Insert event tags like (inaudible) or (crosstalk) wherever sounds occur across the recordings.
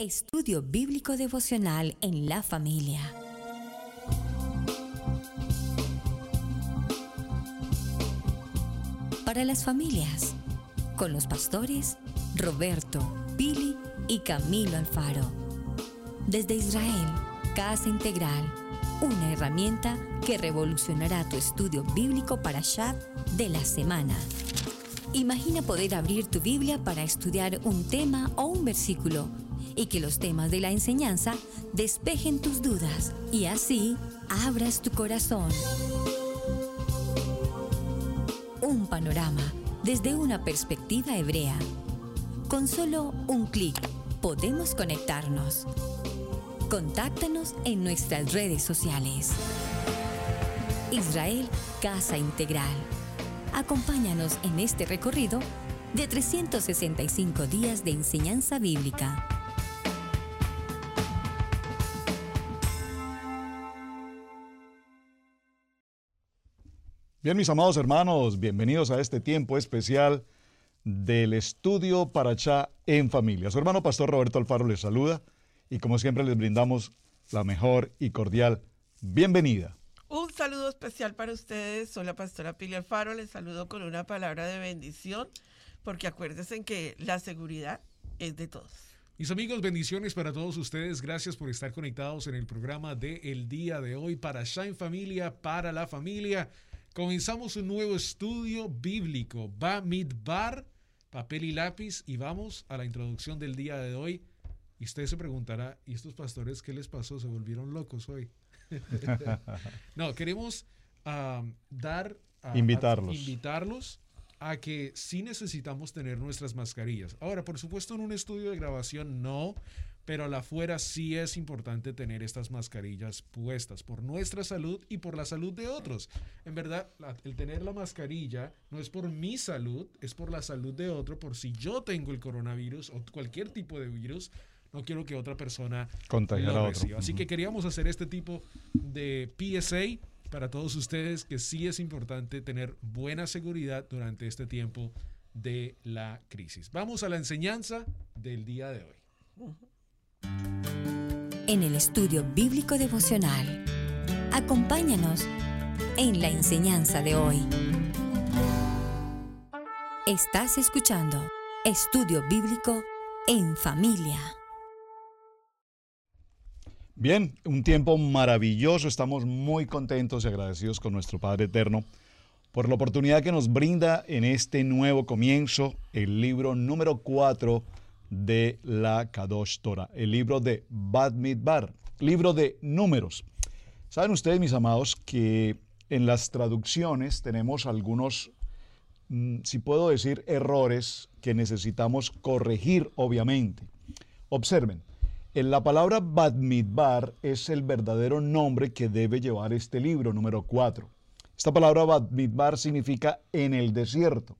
Estudio Bíblico Devocional en la familia. Para las familias, con los pastores Roberto, Pili y Camilo Alfaro. Desde Israel, Casa Integral, una herramienta que revolucionará tu estudio bíblico para Shad de la semana. Imagina poder abrir tu Biblia para estudiar un tema o un versículo y que los temas de la enseñanza despejen tus dudas y así abras tu corazón. Un panorama desde una perspectiva hebrea. Con solo un clic podemos conectarnos. Contáctanos en nuestras redes sociales. Israel Casa Integral. Acompáñanos en este recorrido de 365 días de enseñanza bíblica. Bien, mis amados hermanos, bienvenidos a este tiempo especial del estudio para Chá en familia. Su hermano Pastor Roberto Alfaro les saluda y como siempre les brindamos la mejor y cordial bienvenida. Un saludo especial para ustedes. Soy la pastora Pili Alfaro. Les saludo con una palabra de bendición porque acuérdense que la seguridad es de todos. Mis amigos, bendiciones para todos ustedes. Gracias por estar conectados en el programa de el día de hoy para Shine Familia, para la familia. Comenzamos un nuevo estudio bíblico, Ba Bar, papel y lápiz, y vamos a la introducción del día de hoy. Y usted se preguntará, ¿y estos pastores qué les pasó? ¿Se volvieron locos hoy? (laughs) no, queremos dar... A, invitarlos. A, invitarlos a que sí necesitamos tener nuestras mascarillas. Ahora, por supuesto, en un estudio de grabación no, pero al afuera sí es importante tener estas mascarillas puestas por nuestra salud y por la salud de otros. En verdad, el tener la mascarilla no es por mi salud, es por la salud de otro, por si yo tengo el coronavirus o cualquier tipo de virus, no quiero que otra persona contagie a otro. Así que queríamos hacer este tipo de PSA para todos ustedes que sí es importante tener buena seguridad durante este tiempo de la crisis. Vamos a la enseñanza del día de hoy. En el estudio bíblico devocional, acompáñanos en la enseñanza de hoy. Estás escuchando Estudio Bíblico en Familia. Bien, un tiempo maravilloso. Estamos muy contentos y agradecidos con nuestro Padre Eterno por la oportunidad que nos brinda en este nuevo comienzo, el libro número 4 de la Kadosh Torah, el libro de Bad Midbar, libro de números. Saben ustedes, mis amados, que en las traducciones tenemos algunos, mm, si puedo decir, errores que necesitamos corregir, obviamente. Observen, en la palabra Bad Midbar es el verdadero nombre que debe llevar este libro, número 4. Esta palabra Bad Midbar significa en el desierto.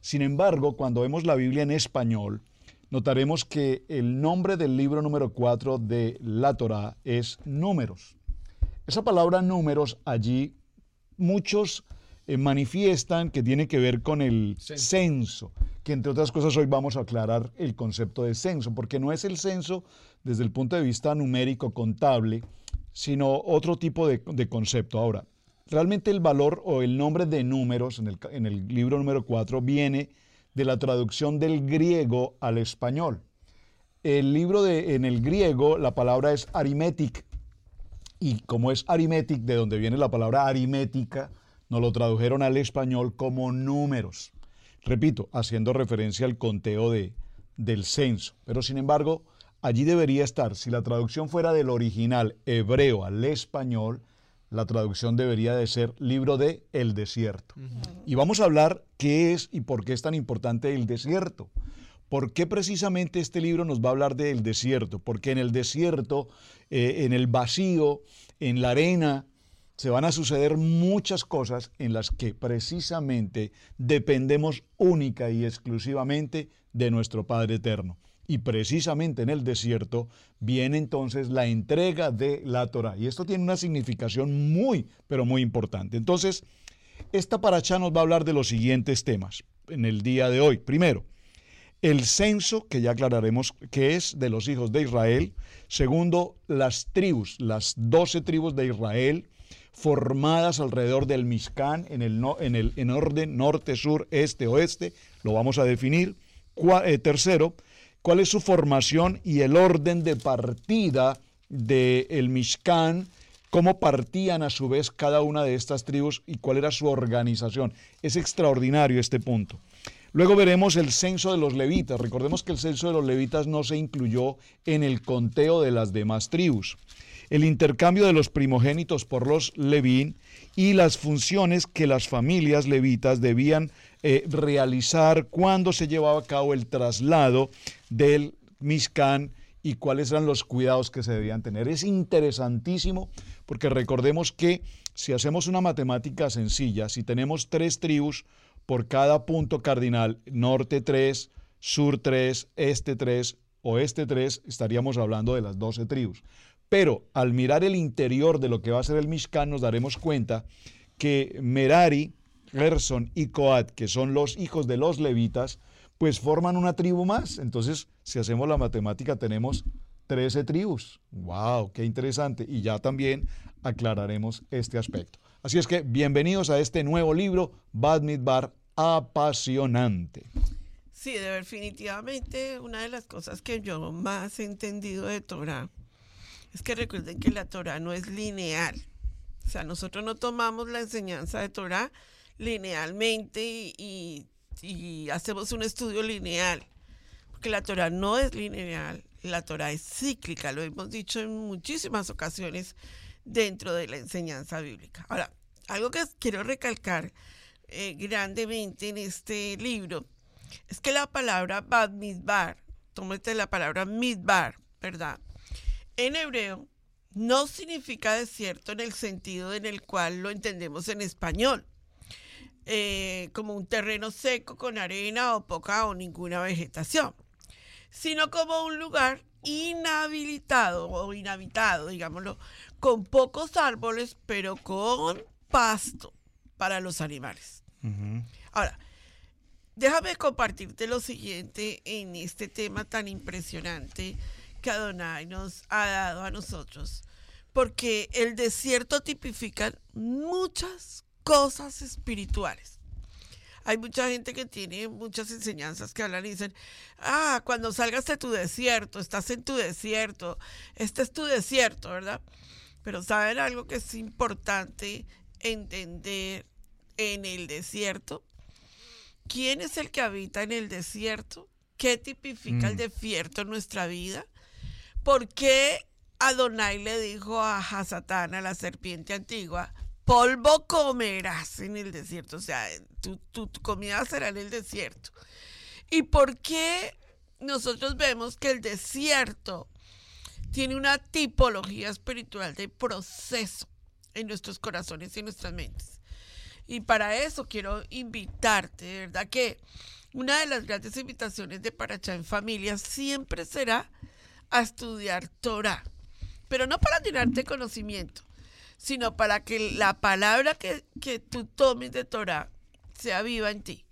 Sin embargo, cuando vemos la Biblia en español, notaremos que el nombre del libro número 4 de la Torah es números. Esa palabra números allí muchos eh, manifiestan que tiene que ver con el censo. censo, que entre otras cosas hoy vamos a aclarar el concepto de censo, porque no es el censo desde el punto de vista numérico contable, sino otro tipo de, de concepto. Ahora, realmente el valor o el nombre de números en el, en el libro número 4 viene de la traducción del griego al español. El libro de, en el griego, la palabra es arimetic, y como es arimetic, de donde viene la palabra aritmética, nos lo tradujeron al español como números. Repito, haciendo referencia al conteo de, del censo. Pero sin embargo, allí debería estar, si la traducción fuera del original hebreo al español, la traducción debería de ser libro de El desierto. Y vamos a hablar qué es y por qué es tan importante el desierto. ¿Por qué precisamente este libro nos va a hablar del desierto? Porque en el desierto, eh, en el vacío, en la arena, se van a suceder muchas cosas en las que precisamente dependemos única y exclusivamente de nuestro Padre Eterno. Y precisamente en el desierto viene entonces la entrega de la Torah. Y esto tiene una significación muy, pero muy importante. Entonces, esta paracha nos va a hablar de los siguientes temas en el día de hoy. Primero, el censo, que ya aclararemos que es de los hijos de Israel. Segundo, las tribus, las doce tribus de Israel formadas alrededor del Mishkan en el, en el en orden norte, sur, este, oeste. Lo vamos a definir. Eh, tercero, cuál es su formación y el orden de partida del el Mishkan, cómo partían a su vez cada una de estas tribus y cuál era su organización. Es extraordinario este punto. Luego veremos el censo de los levitas. Recordemos que el censo de los levitas no se incluyó en el conteo de las demás tribus. El intercambio de los primogénitos por los levín y las funciones que las familias levitas debían eh, realizar cuando se llevaba a cabo el traslado del Mishkan y cuáles eran los cuidados que se debían tener. Es interesantísimo porque recordemos que si hacemos una matemática sencilla, si tenemos tres tribus por cada punto cardinal, norte 3, sur 3, este 3, oeste 3, estaríamos hablando de las 12 tribus. Pero al mirar el interior de lo que va a ser el Mishkan, nos daremos cuenta que Merari, Gerson y Coat, que son los hijos de los levitas, pues forman una tribu más. Entonces, si hacemos la matemática, tenemos 13 tribus. ¡Wow! ¡Qué interesante! Y ya también aclararemos este aspecto. Así es que bienvenidos a este nuevo libro, Bad Midbar, apasionante. Sí, definitivamente una de las cosas que yo más he entendido de Torah es que recuerden que la Torah no es lineal. O sea, nosotros no tomamos la enseñanza de Torah linealmente y, hacemos un estudio lineal, porque la Torah no es lineal, la Torah es cíclica, lo hemos dicho en muchísimas ocasiones dentro de la enseñanza bíblica. Ahora, algo que quiero recalcar eh, grandemente en este libro es que la palabra Bad Midbar, tómate la palabra Midbar, ¿verdad? En hebreo no significa desierto en el sentido en el cual lo entendemos en español. Eh, como un terreno seco con arena o poca o ninguna vegetación, sino como un lugar inhabilitado o inhabitado, digámoslo, con pocos árboles, pero con pasto para los animales. Ahora, déjame compartirte lo siguiente en este tema tan impresionante que Adonai nos ha dado a nosotros, porque el desierto tipifica muchas cosas espirituales. Hay mucha gente que tiene muchas enseñanzas que hablan y dicen, ah, cuando salgas de tu desierto, estás en tu desierto, este es tu desierto, ¿verdad? Pero saben algo que es importante entender en el desierto. ¿Quién es el que habita en el desierto? ¿Qué tipifica el mm. desierto en nuestra vida? ¿Por qué Adonai le dijo a Hasatán, a la serpiente antigua, polvo comerás en el desierto, o sea, tu, tu, comida será en el desierto. ¿Y por qué nosotros vemos que el desierto tiene una tipología espiritual de proceso en nuestros corazones y en nuestras mentes? Y para eso quiero invitarte, de verdad que una de las grandes invitaciones de Paracha en Familia siempre será a estudiar Torah, pero no para tirarte conocimiento, sino para que la palabra que, tú tomes de Torah sea viva en ti.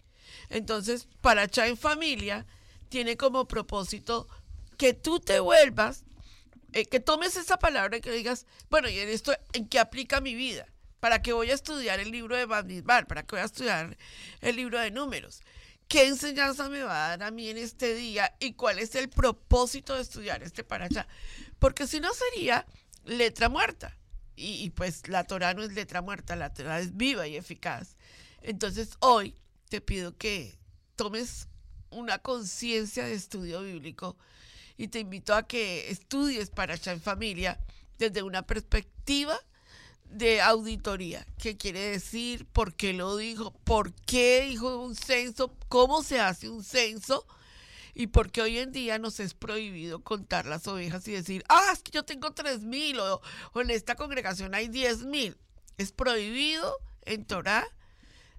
Entonces, para echar en familia, tiene como propósito que tú te vuelvas, eh, que tomes esa palabra y que digas, bueno, ¿y en esto en qué aplica mi vida? ¿Para qué voy a estudiar el libro de Bamidbar? ¿Para qué voy a estudiar el libro de números? ¿Qué enseñanza me va a dar a mí en este día? ¿Y cuál es el propósito de estudiar este para? Porque si no sería letra muerta. Y, pues la Torah no es letra muerta, la Torah es viva y eficaz. Entonces hoy te pido que tomes una conciencia de estudio bíblico y te invito a que estudies para en familia desde una perspectiva de auditoría. ¿Qué quiere decir? ¿Por qué lo dijo? ¿Por qué dijo un censo? ¿Cómo se hace un censo? Y porque hoy en día nos es prohibido contar las ovejas y decir, ah, es que yo tengo tres mil o, en esta congregación hay diez mil. Es prohibido en Torah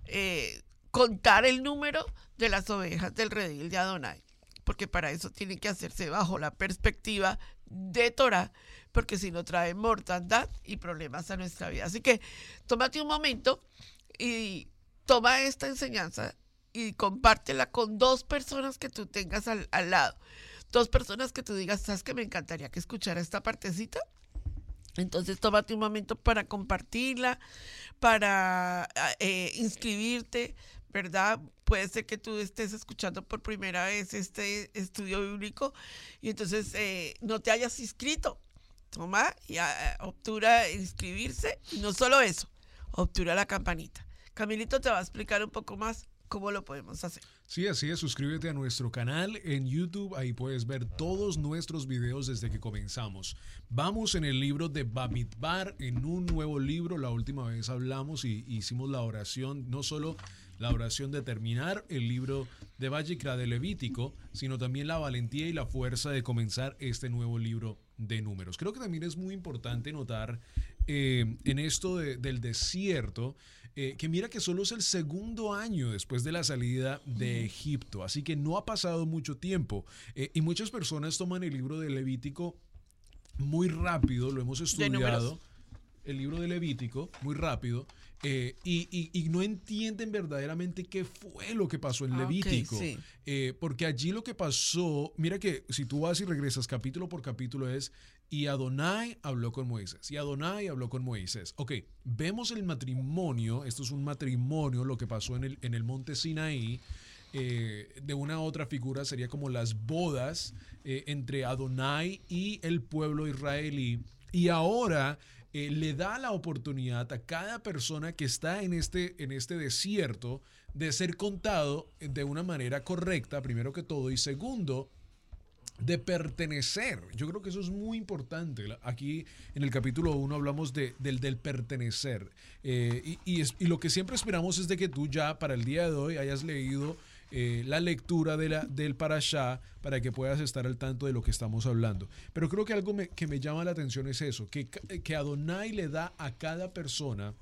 eh, contar el número de las ovejas del redil de Adonai, porque para eso tiene que hacerse bajo la perspectiva de Torah, porque si no trae mortandad y problemas a nuestra vida. Así que tómate un momento y toma esta enseñanza y compártela con dos personas que tú tengas al, al lado. Dos personas que tú digas, ¿sabes que me encantaría que escuchara esta partecita? Entonces tómate un momento para compartirla, para eh, inscribirte, ¿verdad? Puede ser que tú estés escuchando por primera vez este estudio bíblico y entonces eh, no te hayas inscrito. Toma y ah, obtura inscribirse y no solo eso, obtura la campanita. Camilito te va a explicar un poco más cómo lo podemos hacer. Sí, así es, suscríbete a nuestro canal en YouTube, ahí puedes ver todos nuestros videos desde que comenzamos. Vamos en el libro de Bamidbar, en un nuevo libro, la última vez hablamos y hicimos la oración, no solo la oración de terminar el libro de Vallicra de Levítico, sino también la valentía y la fuerza de comenzar este nuevo libro de números. Creo que también es muy importante notar eh, en esto de, del desierto, eh, que mira que solo es el segundo año después de la salida de Egipto, así que no ha pasado mucho tiempo. Eh, y muchas personas toman el libro de Levítico muy rápido, lo hemos estudiado, el libro de Levítico, muy rápido. Eh, y, y- y no entienden verdaderamente qué fue lo que pasó en Ah, Levítico. sí. Eh, porque allí lo que pasó, mira que si tú vas y regresas capítulo por capítulo es, y Adonai habló con Moisés, y Adonai habló con Moisés. Ok, vemos el matrimonio, esto es un matrimonio, lo que pasó en el, en el monte Sinaí, eh, de una otra figura sería como las bodas entre Adonai y el pueblo israelí. Y ahora eh, le da la oportunidad a cada persona que está en este, en este desierto de ser contado de una manera correcta, primero que todo, y segundo, de pertenecer. Yo creo que eso es muy importante. Aquí en el capítulo 1 hablamos de, del, del pertenecer. Eh, y, y es- y lo que siempre esperamos es de que tú ya para el día de hoy hayas leído eh, la lectura de la, del Parashá para que puedas estar al tanto de lo que estamos hablando. Pero creo que algo me- que me llama la atención es eso, que, ca- que Adonai le da a cada persona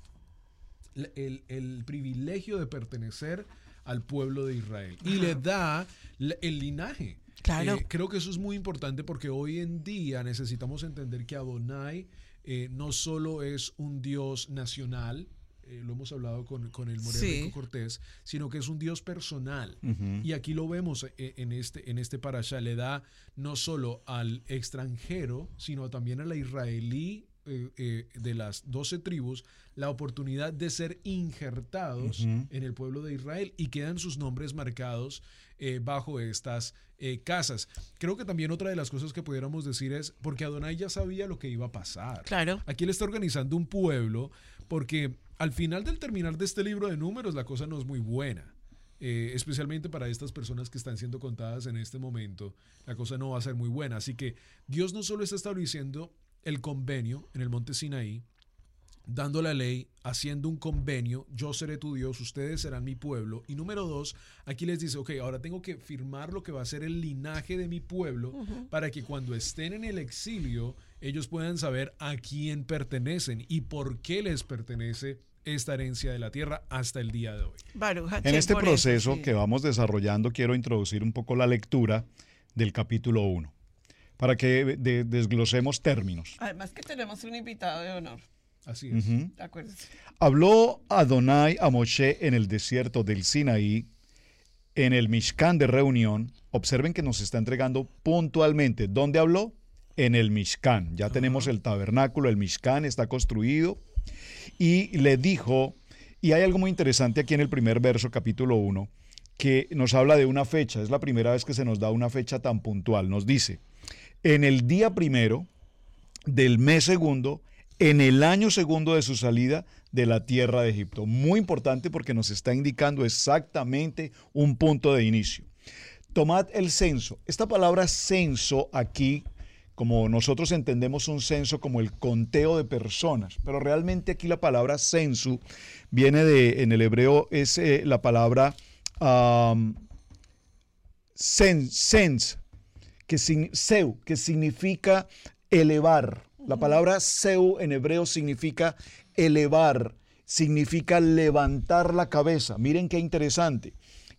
el, el privilegio de pertenecer al pueblo de Israel y le da el linaje. Claro. Eh, creo que eso es muy importante porque hoy en día necesitamos entender que Adonai eh, no solo es un Dios nacional, eh, lo hemos hablado con, con el Moreno Sí. Cortés, sino que es un Dios personal. Y aquí lo vemos eh, en este, en este parasha, le da no solo al extranjero, sino también a la israelí eh, eh, de las doce tribus la oportunidad de ser injertados en el pueblo de Israel y quedan sus nombres marcados eh, bajo estas eh, casas. Creo que también otra de las cosas que pudiéramos decir es porque Adonai ya sabía lo que iba a pasar. Claro. Aquí él está organizando un pueblo porque al final del terminar de este libro de números la cosa no es muy buena. Eh, especialmente para estas personas que están siendo contadas en este momento, la cosa no va a ser muy buena. Así que Dios no solo está estableciendo el convenio en el monte Sinaí, dando la ley, haciendo un convenio, yo seré tu Dios, ustedes serán mi pueblo. Y número dos, aquí les dice, ok, ahora tengo que firmar lo que va a ser el linaje de mi pueblo para que cuando estén en el exilio, ellos puedan saber a quién pertenecen y por qué les pertenece esta herencia de la tierra hasta el día de hoy. En este proceso que vamos desarrollando, quiero introducir un poco la lectura del capítulo 1, para que de- desglosemos términos. Además que tenemos un invitado de honor. Así es. Acuérdense. Habló Adonai a Moshe en el desierto del Sinaí, en el Mishkan de reunión. Observen que nos está entregando puntualmente. ¿Dónde habló? En el Mishkan. Ya tenemos el tabernáculo, el Mishkan está construido. Y le dijo, y hay algo muy interesante aquí en el primer verso, capítulo 1, que nos habla de una fecha. Es la primera vez que se nos da una fecha tan puntual. Nos dice, en el día primero del mes segundo, en el año segundo de su salida de la tierra de Egipto. Muy importante porque nos está indicando exactamente un punto de inicio. Tomad el censo. Esta palabra censo aquí, como nosotros entendemos un censo como el conteo de personas, pero realmente aquí la palabra censo viene de, en el hebreo es eh, la palabra am, sens, que, seu, que significa elevar. La palabra seu en hebreo significa elevar, significa levantar la cabeza. Miren qué interesante.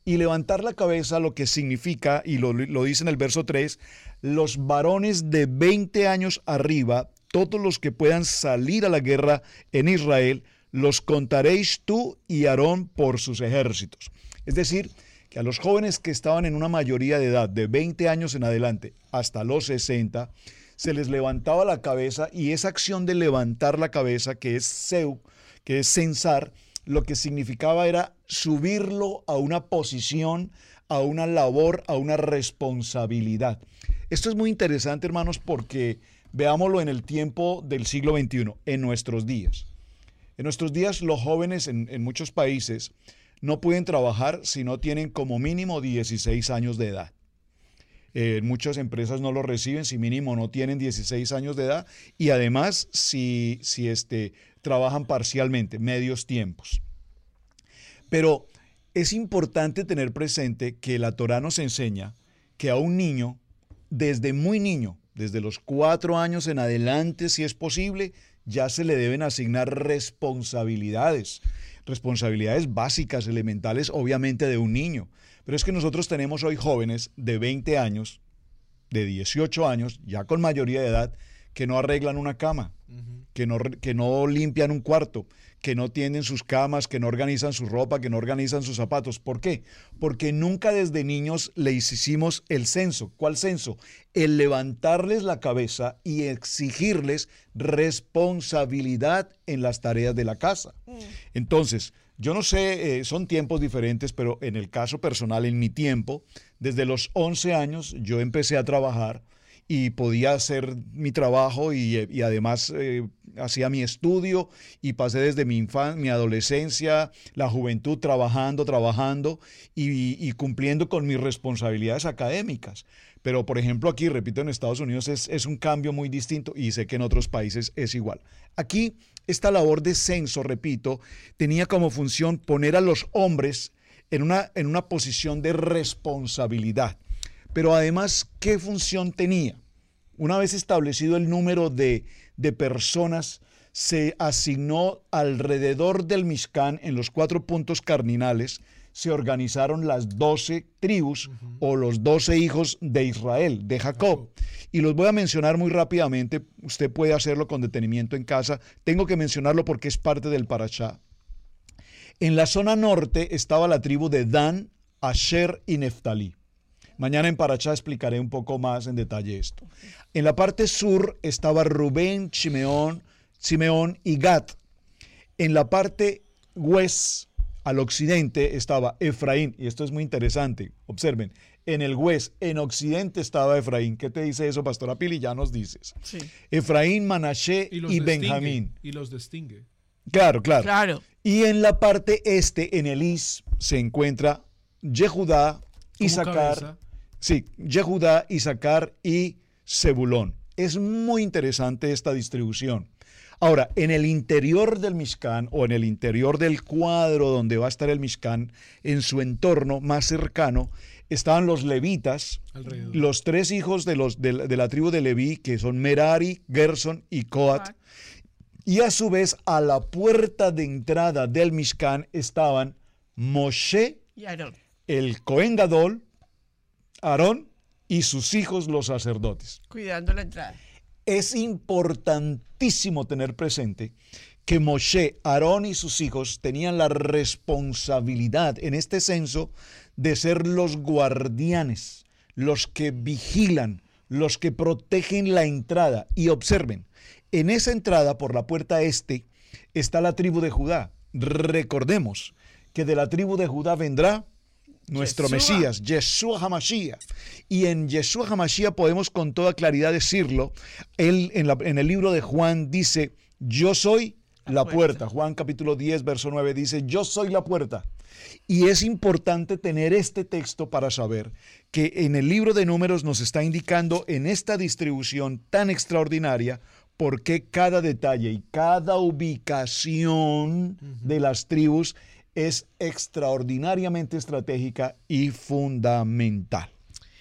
Y levantar la cabeza lo que significa, y lo, lo dice en el verso 3, los varones de 20 años arriba, todos los que puedan salir a la guerra en Israel, los contaréis tú y Aarón por sus ejércitos. Es decir, que a los jóvenes que estaban en una mayoría de edad, de 20 años en adelante hasta los 60, se les levantaba la cabeza y esa acción de levantar la cabeza, que es seu, que es censar, lo que significaba era subirlo a una posición, a una labor, a una responsabilidad. Esto es muy interesante, hermanos, porque veámoslo en el tiempo del siglo XXI, en nuestros días. En nuestros días los jóvenes en, muchos países no pueden trabajar si no tienen como mínimo 16 años de edad. Eh, muchas empresas no lo reciben si mínimo no tienen 16 años de edad y además si, si este, trabajan parcialmente, medios tiempos. Pero es importante tener presente que la Torah nos enseña que a un niño, desde muy niño, desde los cuatro años en adelante, si es posible, ya se le deben asignar responsabilidades, responsabilidades básicas, elementales, obviamente de un niño. Pero es que nosotros tenemos hoy jóvenes de 20 años, de 18 años, ya con mayoría de edad, que no arreglan una cama, que, no, que no limpian un cuarto, que no tienen sus camas, que no organizan su ropa, que no organizan sus zapatos. ¿Por qué? Porque nunca desde niños le hicimos el censo. ¿Cuál censo? El levantarles la cabeza y exigirles responsabilidad en las tareas de la casa. Mm. Entonces, yo no sé, eh, son tiempos diferentes, pero en el caso personal, en mi tiempo, desde los 11 años yo empecé a trabajar y podía hacer mi trabajo y, además eh, hacía mi estudio y pasé desde mi infancia, mi adolescencia, la juventud trabajando, trabajando y, cumpliendo con mis responsabilidades académicas. Pero, por ejemplo, aquí, repito, en Estados Unidos es, es, un cambio muy distinto y sé que en otros países es igual. Aquí, esta labor de censo, repito, tenía como función poner a los hombres en una, en una posición de responsabilidad. Pero además, ¿qué función tenía? Una vez establecido el número de, personas, se asignó alrededor del Mishkan, en los cuatro puntos cardinales, se organizaron las doce tribus o los doce hijos de Israel, de Jacob. Y los voy a mencionar muy rápidamente, usted puede hacerlo con detenimiento en casa, tengo que mencionarlo porque es parte del Parashá. En la zona norte estaba la tribu de Dan, Asher y Neftalí. Mañana en Parachá explicaré un poco más en detalle esto. En la parte sur estaba Rubén, Simeón, Simeón y Gat. En la parte west, al occidente, estaba Efraín. Y esto es muy interesante. Observen, en el west, en occidente estaba Efraín. ¿Qué te dice eso, Pastora Pili? Ya nos dices. Sí. Efraín, Manashe y, Benjamín. Y los distingue. Claro, claro. Claro. Y en la parte este, en el is, se encuentra Yehudá, Isaacar, Sí, Yehudá, Isaacar y Zebulón. Es muy interesante esta distribución. Ahora, en el interior del Mishkan o en el interior del cuadro donde va a estar el Mishkan, en su entorno más cercano, estaban los levitas, los tres hijos de, los, de, la tribu de Leví, que son Merari, Gerson y Coat. Y a su vez, a la puerta de entrada del Mishkan estaban Moshe, el Cohen Gadol, Aarón y sus hijos los sacerdotes. Cuidando la entrada. Es importantísimo tener presente que Moshe, Aarón y sus hijos tenían la responsabilidad en este censo de ser los guardianes, los que vigilan, los que protegen la entrada. Y observen, en esa entrada por la puerta este está la tribu de Judá. Recordemos que de la tribu de Judá vendrá nuestro Mesías, Yeshua Hamashiach. Y en Yeshua Hamashiach podemos con toda claridad decirlo. Él en, el libro de Juan dice, yo soy la, puerta. Juan capítulo 10, verso 9 dice, yo soy la puerta. Y es importante tener este texto para saber que en el libro de números nos está indicando en esta distribución tan extraordinaria por qué cada detalle y cada ubicación de las tribus es extraordinariamente estratégica y fundamental.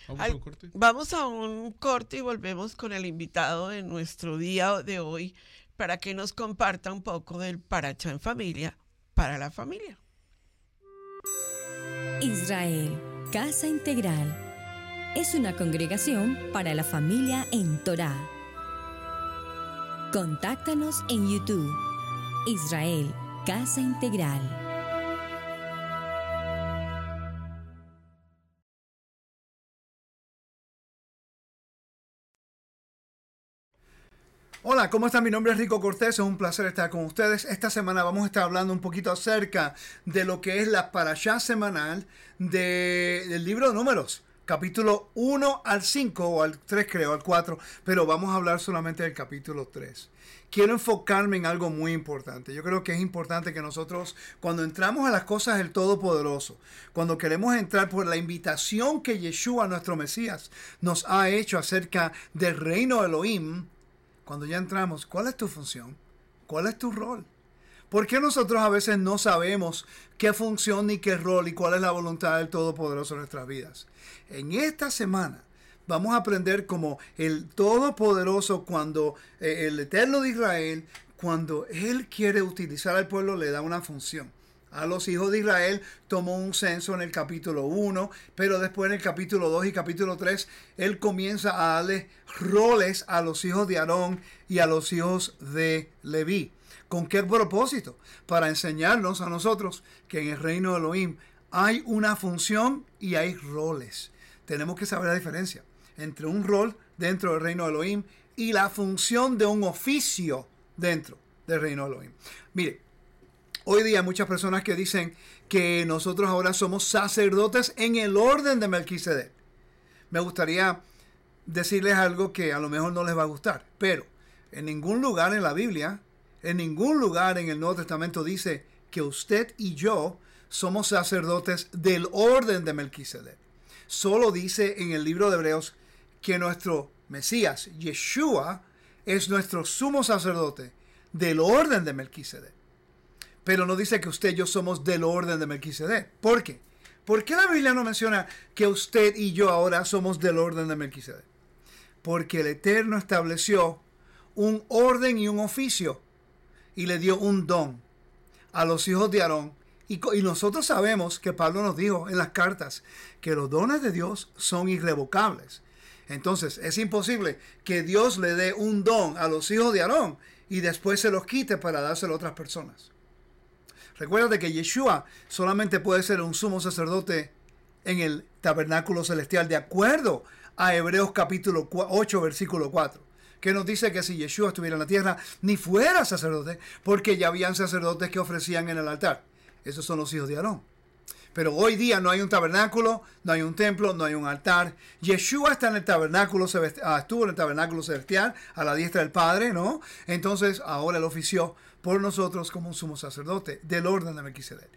Vamos a un corte. Vamos a un corte y volvemos con el invitado de nuestro día de hoy para que nos comparta un poco del Paracha en familia para la familia. Israel, Casa Integral, es una congregación para la familia en Torah. Contáctanos en YouTube, Israel, Casa Integral. Hola, ¿cómo están? Mi nombre es Rico Cortés, es un placer estar con ustedes. Esta semana vamos a estar hablando un poquito acerca de lo que es la parashá semanal de, del libro de números, capítulo 1 al 5 o al 3 creo, al 4, pero vamos a hablar solamente del capítulo 3. Quiero enfocarme en algo muy importante. Yo creo que es importante que nosotros, cuando entramos a las cosas del Todopoderoso, cuando queremos entrar por la invitación que Yeshua, nuestro Mesías, nos ha hecho acerca del reino de Elohim, cuando ya entramos, ¿cuál es tu función? ¿Cuál es tu rol? ¿Por qué nosotros a veces no sabemos qué función ni qué rol y cuál es la voluntad del Todopoderoso en nuestras vidas? En esta semana vamos a aprender como el Todopoderoso cuando eh, el Eterno de Israel, cuando Él quiere utilizar al pueblo, le da una función a los hijos de Israel, tomó un censo en el capítulo 1, pero después en el capítulo 2 y capítulo 3, él comienza a darle roles a los hijos de Aarón y a los hijos de Leví. ¿Con qué propósito? Para enseñarnos a nosotros que en el reino de Elohim hay una función y hay roles. Tenemos que saber la diferencia entre un rol dentro del reino de Elohim y la función de un oficio dentro del reino de Elohim. Mire, Hoy día muchas personas que dicen que nosotros ahora somos sacerdotes en el orden de Melquisedec. Me gustaría decirles algo que a lo mejor no les va a gustar, pero en ningún lugar en la Biblia, en ningún lugar en el Nuevo Testamento dice que usted y yo somos sacerdotes del orden de Melquisedec. Solo dice en el libro de Hebreos que nuestro Mesías, Yeshua, es nuestro sumo sacerdote del orden de Melquisedec pero no dice que usted y yo somos del orden de Melquisedec. ¿Por qué? ¿Por qué la Biblia no menciona que usted y yo ahora somos del orden de Melquisedec? Porque el Eterno estableció un orden y un oficio y le dio un don a los hijos de Aarón. Y, nosotros sabemos que Pablo nos dijo en las cartas que los dones de Dios son irrevocables. Entonces es imposible que Dios le dé un don a los hijos de Aarón y después se los quite para dárselo a otras personas. Recuerda que Yeshua solamente puede ser un sumo sacerdote en el tabernáculo celestial de acuerdo a Hebreos capítulo 8 versículo 4 que nos dice que si Yeshua estuviera en la tierra, ni fuera sacerdote, porque ya habían sacerdotes que ofrecían en el altar. Esos son los hijos de Aarón. Pero hoy día no hay un tabernáculo, no hay un templo, no hay un altar. Yeshua está en el tabernáculo, ah, estuvo en el tabernáculo celestial a la diestra del Padre, ¿no? Entonces ahora él ofició por nosotros como un sumo sacerdote del orden de Melquisedec.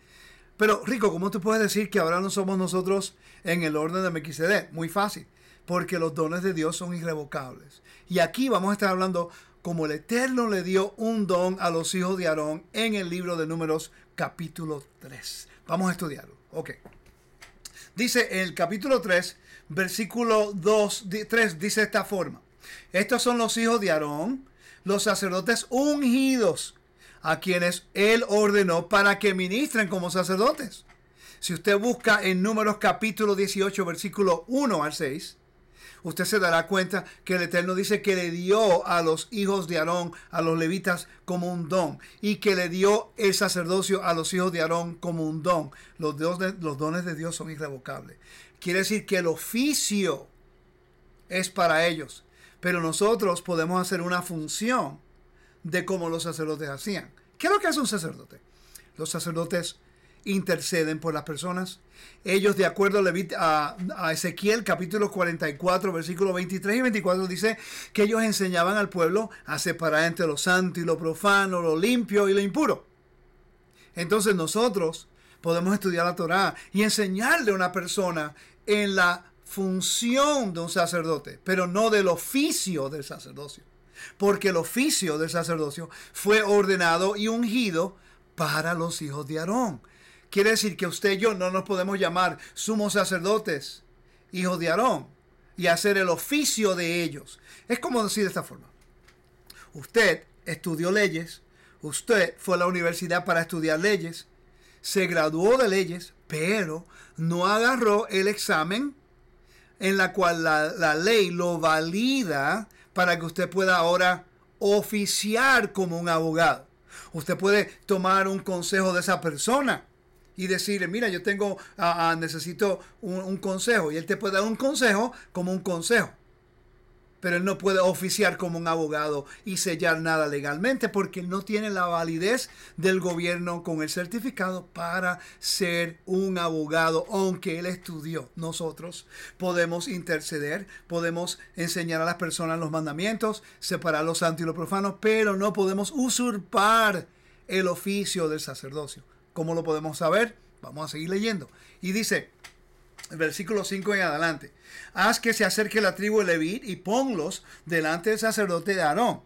Pero Rico, ¿cómo tú puedes decir que ahora no somos nosotros en el orden de Melquisedec? Muy fácil, porque los dones de Dios son irrevocables. Y aquí vamos a estar hablando como el Eterno le dio un don a los hijos de Aarón en el libro de Números capítulo 3. Vamos a estudiarlo. Ok. Dice el capítulo 3, versículo 2, 3, dice esta forma. Estos son los hijos de Aarón, los sacerdotes ungidos, a quienes él ordenó para que ministren como sacerdotes. Si usted busca en Números capítulo 18, versículo 1 al 6, usted se dará cuenta que el Eterno dice que le dio a los hijos de Aarón, a los levitas, como un don, y que le dio el sacerdocio a los hijos de Aarón como un don. Los, los dones de Dios son irrevocables. Quiere decir que el oficio es para ellos, pero nosotros podemos hacer una función de cómo los sacerdotes hacían. ¿Qué es lo que hace un sacerdote? Los sacerdotes interceden por las personas. Ellos, de acuerdo a, a, Ezequiel capítulo 44, versículos 23 y 24, dice que ellos enseñaban al pueblo a separar entre lo santo y lo profano, lo limpio y lo impuro. Entonces nosotros podemos estudiar la Torá y enseñarle a una persona en la función de un sacerdote, pero no del oficio del sacerdocio. Porque el oficio del sacerdocio fue ordenado y ungido para los hijos de Aarón. Quiere decir que usted y yo no nos podemos llamar sumos sacerdotes, hijos de Aarón, y hacer el oficio de ellos. Es como decir de esta forma. Usted estudió leyes, usted fue a la universidad para estudiar leyes, se graduó de leyes, pero no agarró el examen en la cual la, la ley lo valida para que usted pueda ahora oficiar como un abogado. Usted puede tomar un consejo de esa persona y decirle, mira, yo tengo, ah, necesito un consejo. Y él te puede dar un consejo como un consejo pero él no puede oficiar como un abogado y sellar nada legalmente porque no tiene la validez del gobierno con el certificado para ser un abogado, aunque él estudió. Nosotros podemos interceder, podemos enseñar a las personas los mandamientos, separar lo santo y lo profano, pero no podemos usurpar el oficio del sacerdocio. ¿Cómo lo podemos saber? Vamos a seguir leyendo. Y dice, versículo 5 en adelante. Haz que se acerque la tribu de Levit y ponlos delante del sacerdote de Aarón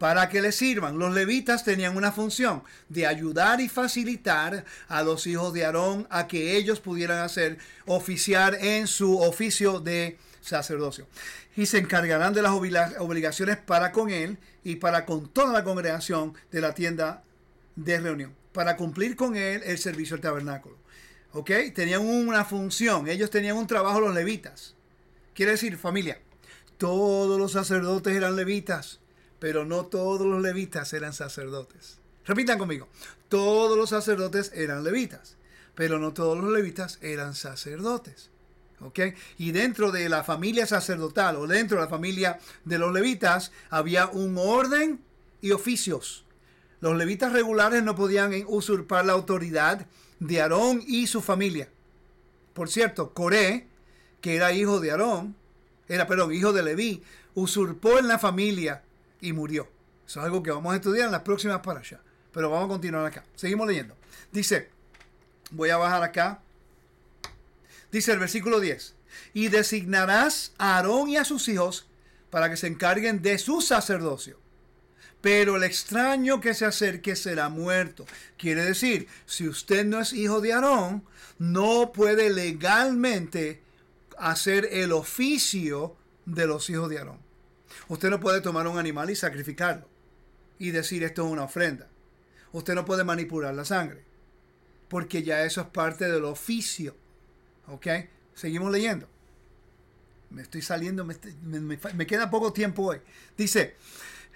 para que le sirvan. Los levitas tenían una función de ayudar y facilitar a los hijos de Aarón a que ellos pudieran hacer oficiar en su oficio de sacerdocio. Y se encargarán de las obligaciones para con él y para con toda la congregación de la tienda de reunión, para cumplir con él el servicio del tabernáculo. ¿Ok? Tenían una función, ellos tenían un trabajo los levitas. Quiere decir, familia, todos los sacerdotes eran levitas, pero no todos los levitas eran sacerdotes. Repitan conmigo, todos los sacerdotes eran levitas, pero no todos los levitas eran sacerdotes. ¿Ok? Y dentro de la familia sacerdotal o dentro de la familia de los levitas había un orden y oficios. Los levitas regulares no podían usurpar la autoridad de Aarón y su familia. Por cierto, Coré, que era hijo de Aarón, era, perdón, hijo de Leví, usurpó en la familia y murió. Eso es algo que vamos a estudiar en las próximas para allá. Pero vamos a continuar acá. Seguimos leyendo. Dice, voy a bajar acá. Dice el versículo 10. Y designarás a Aarón y a sus hijos para que se encarguen de su sacerdocio pero el extraño que se acerque será muerto. Quiere decir, si usted no es hijo de Aarón, no puede legalmente hacer el oficio de los hijos de Aarón. Usted no puede tomar un animal y sacrificarlo y decir esto es una ofrenda. Usted no puede manipular la sangre, porque ya eso es parte del oficio. ¿Ok? Seguimos leyendo. Me estoy saliendo, me, me queda poco tiempo hoy. Dice,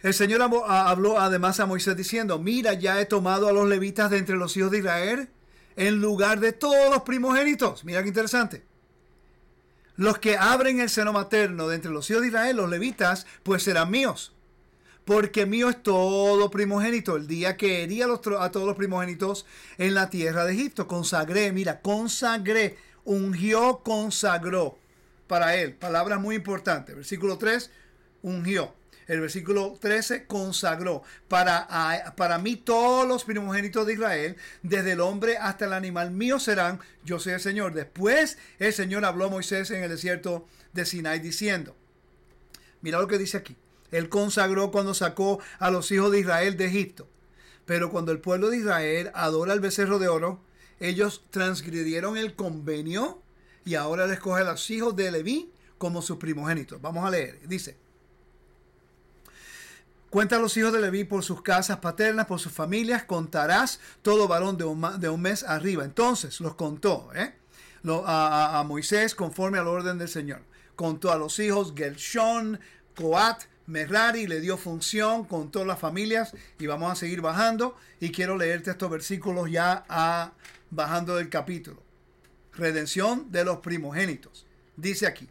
el Señor habló además a Moisés diciendo, mira, ya he tomado a los levitas de entre los hijos de Israel en lugar de todos los primogénitos. Mira qué interesante. Los que abren el seno materno de entre los hijos de Israel, los levitas, pues serán míos. Porque mío es todo primogénito. El día que hería a todos los primogénitos en la tierra de Egipto. Consagré, mira, consagré, ungió, consagró para él. Palabra muy importante. Versículo 3, ungió el versículo 13, consagró para, para mí todos los primogénitos de Israel, desde el hombre hasta el animal mío serán, yo soy el Señor. Después el Señor habló a Moisés en el desierto de Sinai diciendo, mira lo que dice aquí, él consagró cuando sacó a los hijos de Israel de Egipto. Pero cuando el pueblo de Israel adora al becerro de oro, ellos transgredieron el convenio y ahora les coge a los hijos de Leví como sus primogénitos. Vamos a leer. Dice, Cuenta a los hijos de Leví por sus casas paternas, por sus familias, contarás todo varón de un, mes arriba. Entonces los contó ¿eh? a, Moisés conforme al orden del Señor. Contó a los hijos Gershon, Coat, Merari, le dio función, contó las familias y vamos a seguir bajando. Y quiero leerte estos versículos ya a, bajando del capítulo. Redención de los primogénitos. Dice aquí,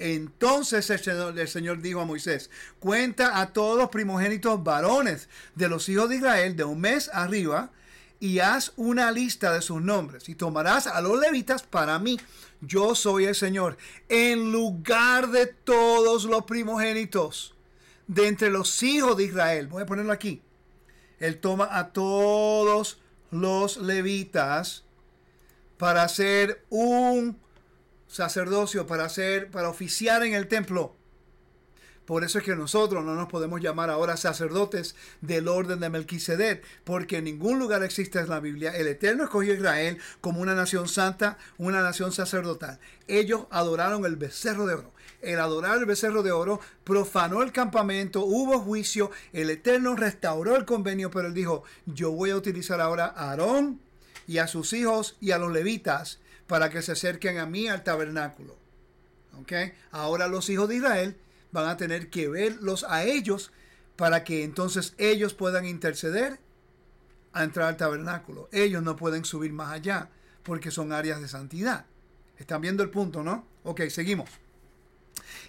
entonces el Señor, dijo a Moisés, cuenta a todos los primogénitos varones de los hijos de Israel de un mes arriba y haz una lista de sus nombres y tomarás a los levitas para mí. Yo soy el Señor. En lugar de todos los primogénitos de entre los hijos de Israel. Voy a ponerlo aquí. Él toma a todos los levitas para hacer un sacerdocio para hacer, para oficiar en el templo. Por eso es que nosotros no nos podemos llamar ahora sacerdotes del orden de Melquisedec, porque en ningún lugar existe en la Biblia. El Eterno escogió a Israel como una nación santa, una nación sacerdotal. Ellos adoraron el becerro de oro. El adorar el becerro de oro profanó el campamento, hubo juicio, el Eterno restauró el convenio, pero él dijo, yo voy a utilizar ahora a Aarón y a sus hijos y a los levitas para que se acerquen a mí al tabernáculo. Ahora los hijos de Israel van a tener que verlos a ellos para que entonces ellos puedan interceder a entrar al tabernáculo. Ellos no pueden subir más allá porque son áreas de santidad. ¿Están viendo el punto, no? Ok, seguimos.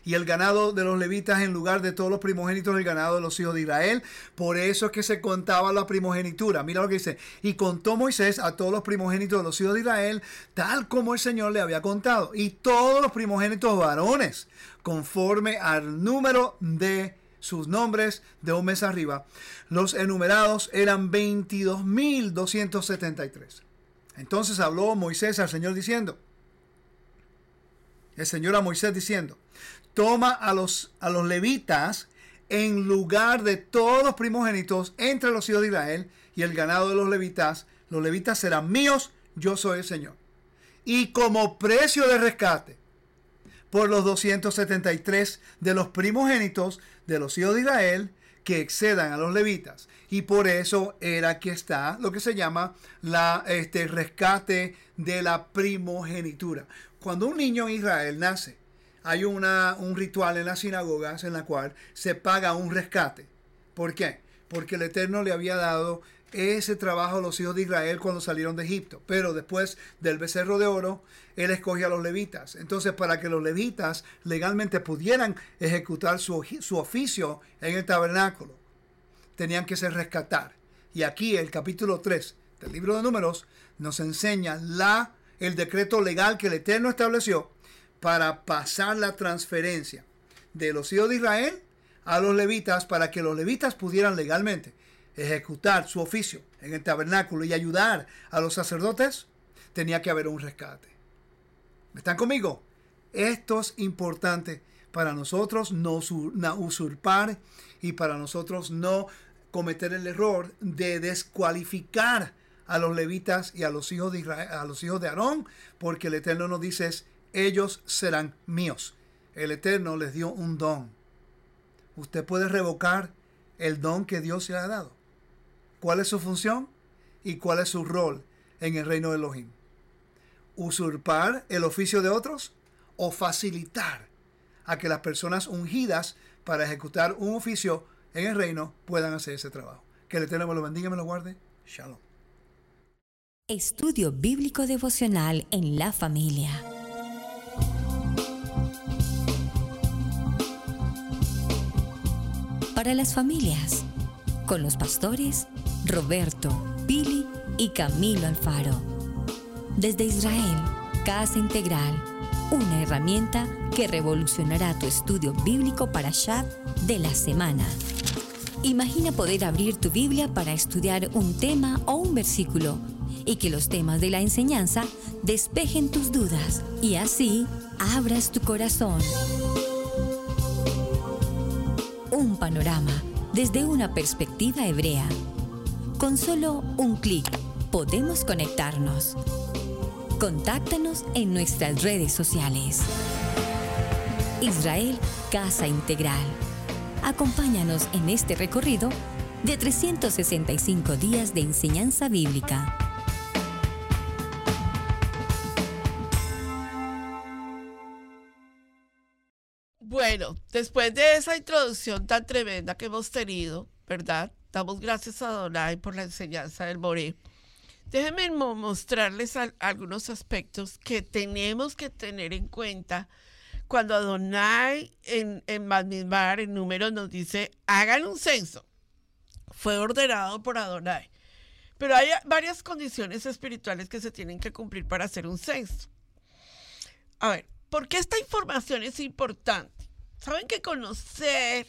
Y el ganado de los levitas en lugar de todos los primogénitos del ganado de los hijos de Israel. Por eso es que se contaba la primogenitura. Mira lo que dice. Y contó Moisés a todos los primogénitos de los hijos de Israel, tal como el Señor le había contado. Y todos los primogénitos varones conforme al número de sus nombres de un mes arriba. Los enumerados eran 22.273. Entonces habló Moisés al Señor diciendo, el Señor a Moisés diciendo, toma a los, a los levitas en lugar de todos los primogénitos entre los hijos de Israel y el ganado de los levitas. Los levitas serán míos, yo soy el Señor. Y como precio de rescate, por los 273 de los primogénitos de los hijos de Israel que excedan a los levitas. Y por eso era que está lo que se llama la, este, rescate de la primogenitura. Cuando un niño en Israel nace, hay una, un ritual en las sinagogas en la cual se paga un rescate. ¿Por qué? Porque el Eterno le había dado ese trabajo a los hijos de Israel cuando salieron de Egipto. Pero después del becerro de oro, él escogió a los levitas. Entonces, para que los levitas legalmente pudieran ejecutar su, su oficio en el tabernáculo, tenían que ser rescatar. Y aquí el capítulo 3 del libro de números nos enseña la, el decreto legal que el Eterno estableció para pasar la transferencia de los hijos de Israel a los levitas para que los levitas pudieran legalmente ejecutar su oficio en el tabernáculo y ayudar a los sacerdotes, tenía que haber un rescate. ¿Están conmigo? Esto es importante para nosotros no usurpar y para nosotros no cometer el error de descualificar a los levitas y a los hijos de Israel, a los hijos de Aarón, porque el Eterno nos dice ellos serán míos. El Eterno les dio un don. Usted puede revocar el don que Dios le ha dado cuál es su función y cuál es su rol en el reino de Elohim. Usurpar el oficio de otros o facilitar a que las personas ungidas para ejecutar un oficio en el reino puedan hacer ese trabajo. Que el Eterno me lo bendiga y me lo guarde. Shalom. Estudio Bíblico Devocional en la familia. Para las familias, con los pastores Roberto, Billy y Camilo Alfaro. Desde Israel, Casa Integral, una herramienta que revolucionará tu estudio bíblico para Shad de la semana. Imagina poder abrir tu Biblia para estudiar un tema o un versículo y que los temas de la enseñanza despejen tus dudas y así abras tu corazón. Panorama desde una perspectiva hebrea con solo un clic podemos conectarnos. Contáctanos en nuestras redes sociales. Israel Casa Integral. Acompáñanos en este recorrido de 365 días de enseñanza bíblica. Bueno, después de esa introducción tan tremenda que hemos tenido, ¿verdad? Damos gracias a Donai por la enseñanza del Moré. Déjenme mostrarles algunos aspectos que tenemos que tener en cuenta cuando Adonai en, en Madmidbar, en números, nos dice, hagan un censo. Fue ordenado por Adonai. Pero hay varias condiciones espirituales que se tienen que cumplir para hacer un censo. A ver, ¿por qué esta información es importante? Saben que conocer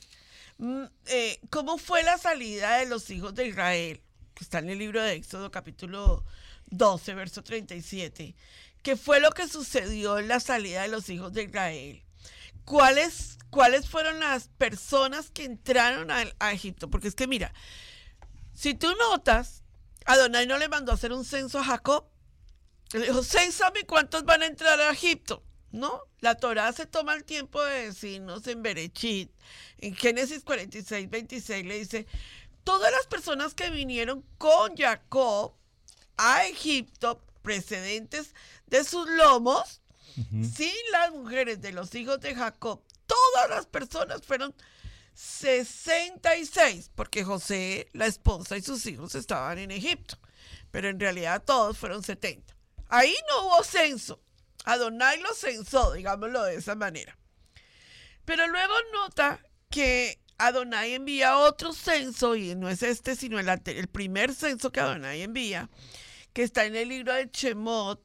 Mm, eh, ¿Cómo fue la salida de los hijos de Israel? Que está en el libro de Éxodo capítulo 12, verso 37. ¿Qué fue lo que sucedió en la salida de los hijos de Israel? ¿cuáles, ¿cuáles fueron las personas que entraron a, Egipto? Porque es que mira, si tú notas, Adonai no le mandó a hacer un censo a Jacob. Le dijo, cénsame cuántos van a entrar a Egipto. ¿No? La Torah se toma el tiempo de decirnos en Berechit, en Génesis 46, 26, le dice, todas las personas que vinieron con Jacob a Egipto, precedentes de sus lomos, sin las mujeres de los hijos de Jacob, todas las personas fueron 66, porque José, la esposa y sus hijos estaban en Egipto, pero en realidad todos fueron 70. Ahí no hubo censo, Adonai lo censó, digámoslo de esa manera. Pero luego nota que Adonai envía otro censo, y no es este, sino el, el primer censo que Adonai envía, que está en el libro de Chemot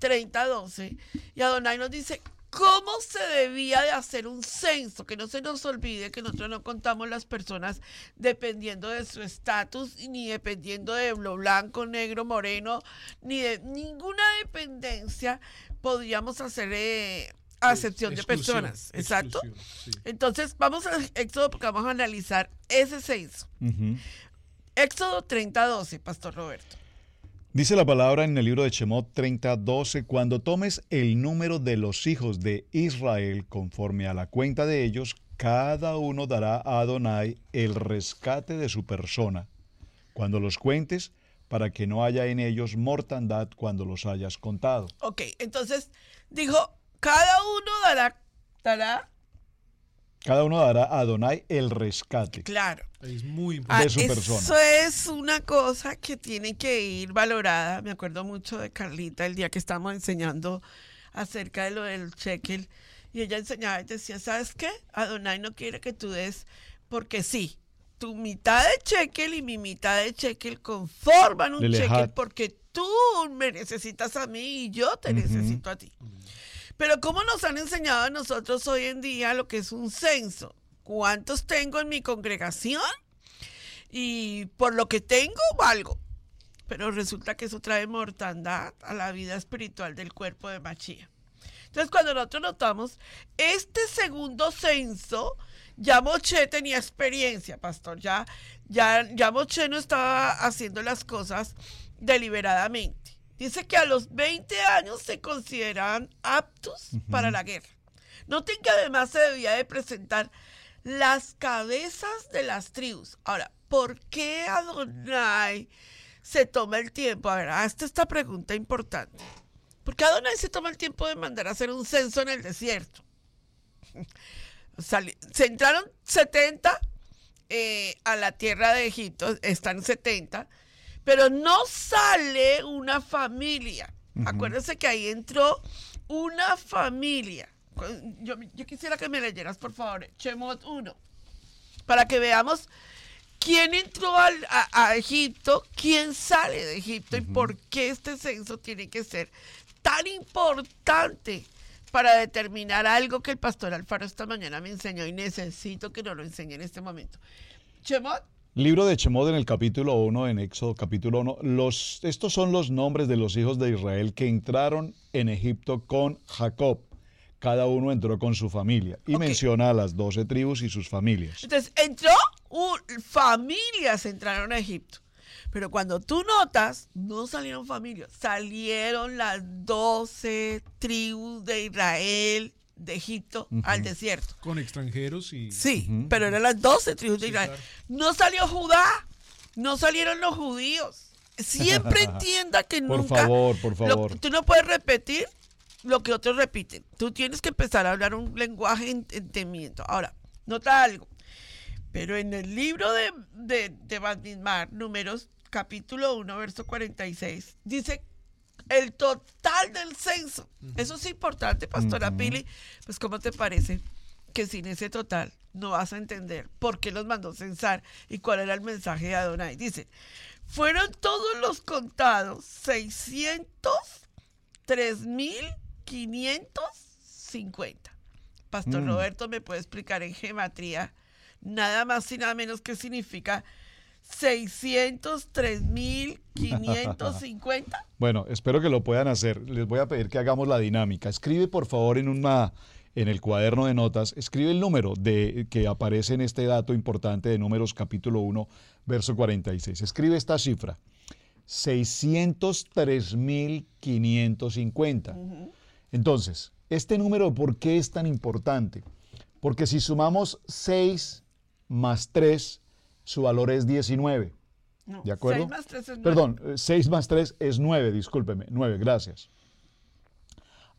30:12, y Adonai nos dice cómo se debía de hacer un censo, que no se nos olvide que nosotros no contamos las personas dependiendo de su estatus, ni dependiendo de lo blanco, negro, moreno, ni de ninguna dependencia podríamos hacer eh, acepción de personas. Exacto. Entonces, vamos a Éxodo porque vamos a analizar ese censo. Éxodo 30:12, Pastor Roberto. Dice la palabra en el libro de Shemot 30:12, cuando tomes el número de los hijos de Israel conforme a la cuenta de ellos, cada uno dará a Adonai el rescate de su persona. Cuando los cuentes, para que no haya en ellos mortandad cuando los hayas contado. Ok, entonces dijo, cada uno dará, dará cada uno dará a Adonai el rescate. Claro. Es muy importante. de su ah, persona. Eso es una cosa que tiene que ir valorada. Me acuerdo mucho de Carlita el día que estábamos enseñando acerca de lo del shekel. Y ella enseñaba y decía, ¿sabes qué? Adonai no quiere que tú des porque sí. Tu mitad de shekel y mi mitad de shekel conforman un shekel porque tú me necesitas a mí y yo te necesito a ti. Pero ¿cómo nos han enseñado a nosotros hoy en día lo que es un censo? ¿Cuántos tengo en mi congregación? Y por lo que tengo, valgo. Pero resulta que eso trae mortandad a la vida espiritual del cuerpo de Machía. Entonces, cuando nosotros notamos este segundo censo, ya Moche tenía experiencia, pastor. Ya, ya, ya Moche no estaba haciendo las cosas deliberadamente. Dice que a los 20 años se consideraban aptos para la guerra. Noten que además se debía de presentar las cabezas de las tribus. Ahora, ¿por qué Adonai se toma el tiempo? A ver, hasta esta pregunta importante. ¿Por qué Adonai se toma el tiempo de mandar a hacer un censo en el desierto? Se entraron 70 eh, a la tierra de Egipto, están 70 pero no sale una familia. Acuérdense que ahí entró una familia. Yo, quisiera que me leyeras, por favor, Chemot 1, para que veamos quién entró a, Egipto, quién sale de Egipto y por qué este censo tiene que ser tan importante para determinar algo que el pastor Alfaro esta mañana me enseñó y necesito que nos lo enseñe en este momento. Chemot Libro de Chemod en el capítulo 1, en Éxodo capítulo 1. Los, estos son los nombres de los hijos de Israel que entraron en Egipto con Jacob. Cada uno entró con su familia. Y menciona a las doce tribus y sus familias. Entonces, entró, familias entraron a Egipto. Pero cuando tú notas, no salieron familias, salieron las doce tribus de Israel de Egipto al desierto. Con extranjeros y... Sí, pero eran las 12 tribus de Israel. No salió Judá, no salieron los judíos. Siempre (laughs) entienda que nunca... Por favor, por favor. tú no puedes repetir lo que otros repiten. Tú tienes que empezar a hablar un lenguaje de entendimiento. Ahora, nota algo. Pero en el libro de, de, de números, capítulo 1, verso 46, dice el total del censo. Eso es importante, Pastora Pili. Pues, ¿cómo te parece que sin ese total no vas a entender por qué los mandó censar y cuál era el mensaje de Adonai? Dice, fueron todos los contados 603.550. Pastor mm. Roberto me puede explicar en gematría nada más y nada menos que significa 603.550. (laughs) bueno, espero que lo puedan hacer. Les voy a pedir que hagamos la dinámica. Escribe por favor en una en el cuaderno de notas, escribe el número de, que aparece en este dato importante de números capítulo 1, verso 46. Escribe esta cifra. 603.550. Entonces, este número, ¿por qué es tan importante? Porque si sumamos 6 más 3, su valor es 19. No, ¿De acuerdo? 6 más 3 es 9. Perdón, 6 más 3 es 9, discúlpeme, 9, gracias.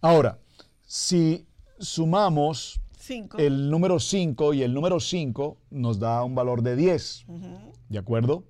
Ahora, si sumamos 5. el número 5 y el número 5 nos da un valor de 10, ¿de acuerdo?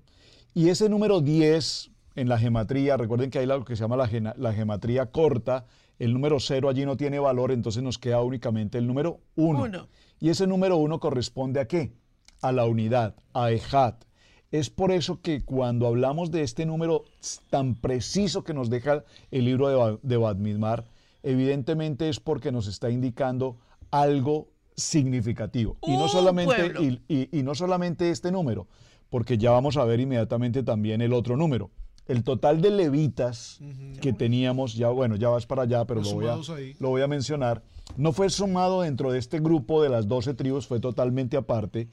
Y ese número 10 en la gematría, recuerden que hay lo que se llama la, gena- la gematría corta, el número 0 allí no tiene valor, entonces nos queda únicamente el número 1. Uno. Y ese número 1 corresponde a qué? A la unidad, a Ejat. Es por eso que cuando hablamos de este número tan preciso que nos deja el libro de, Ba- de Badmidmar, evidentemente es porque nos está indicando algo significativo. Y no, solamente, y, y- y no solamente este número, porque ya vamos a ver inmediatamente también el otro número. El total de levitas que teníamos, ya bueno, ya vas para allá, pero lo voy, a, lo voy a mencionar, no fue sumado dentro de este grupo de las 12 tribus, fue totalmente aparte,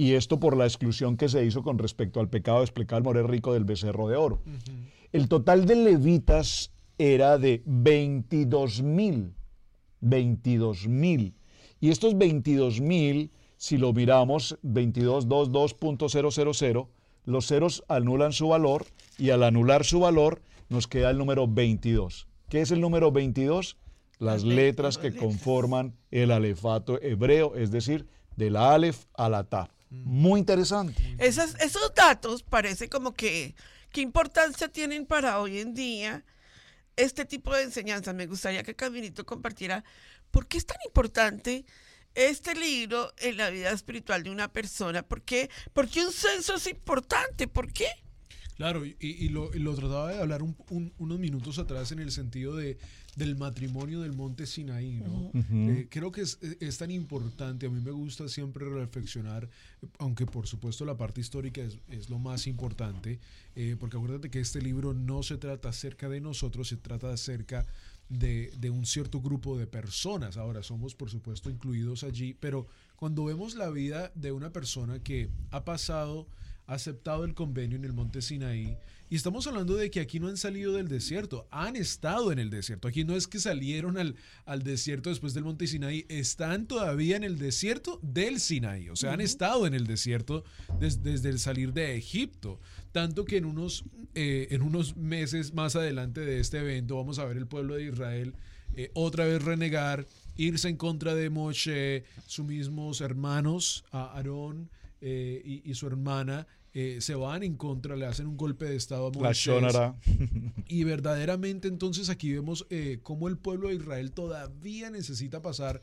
y esto por la exclusión que se hizo con respecto al pecado de explicar al morir rico del becerro de oro. El total de levitas era de 22 mil, 22 mil. Y estos 22 mil, si lo miramos, 2222.000, los ceros anulan su valor y al anular su valor nos queda el número 22. ¿Qué es el número 22? Las letras que conforman el alefato hebreo, es decir, de la alef a la ta. Muy interesante. Esas- esos datos parece como que, ¿qué importancia tienen para hoy en día este tipo de enseñanzas? Me gustaría que Caminito compartiera por qué es tan importante este libro en la vida espiritual de una persona. ¿Por qué? Porque un censo es importante. ¿Por qué? Claro, y, y lo, y lo trataba de hablar un- un- unos minutos atrás en el sentido de, del matrimonio del monte Sinaí, ¿no? Eh, creo que es, es tan importante, a mí me gusta siempre reflexionar, aunque por supuesto la parte histórica es, es lo más importante, eh, porque acuérdate que este libro no se trata acerca de nosotros, se trata acerca de, de un cierto grupo de personas. Ahora somos por supuesto incluidos allí, pero cuando vemos la vida de una persona que ha pasado aceptado el convenio en el monte Sinaí. Y estamos hablando de que aquí no han salido del desierto, han estado en el desierto. Aquí no es que salieron al, al desierto después del monte Sinaí, están todavía en el desierto del Sinaí. O sea, han estado en el desierto des- desde el salir de Egipto. Tanto que en unos, eh, en unos meses más adelante de este evento vamos a ver el pueblo de Israel eh, otra vez renegar, irse en contra de Moshe, sus mismos hermanos, a Aarón eh, y, y su hermana, eh, se van en contra, le hacen un golpe de estado a Moisés. Y verdaderamente entonces aquí vemos eh, cómo el pueblo de Israel todavía necesita pasar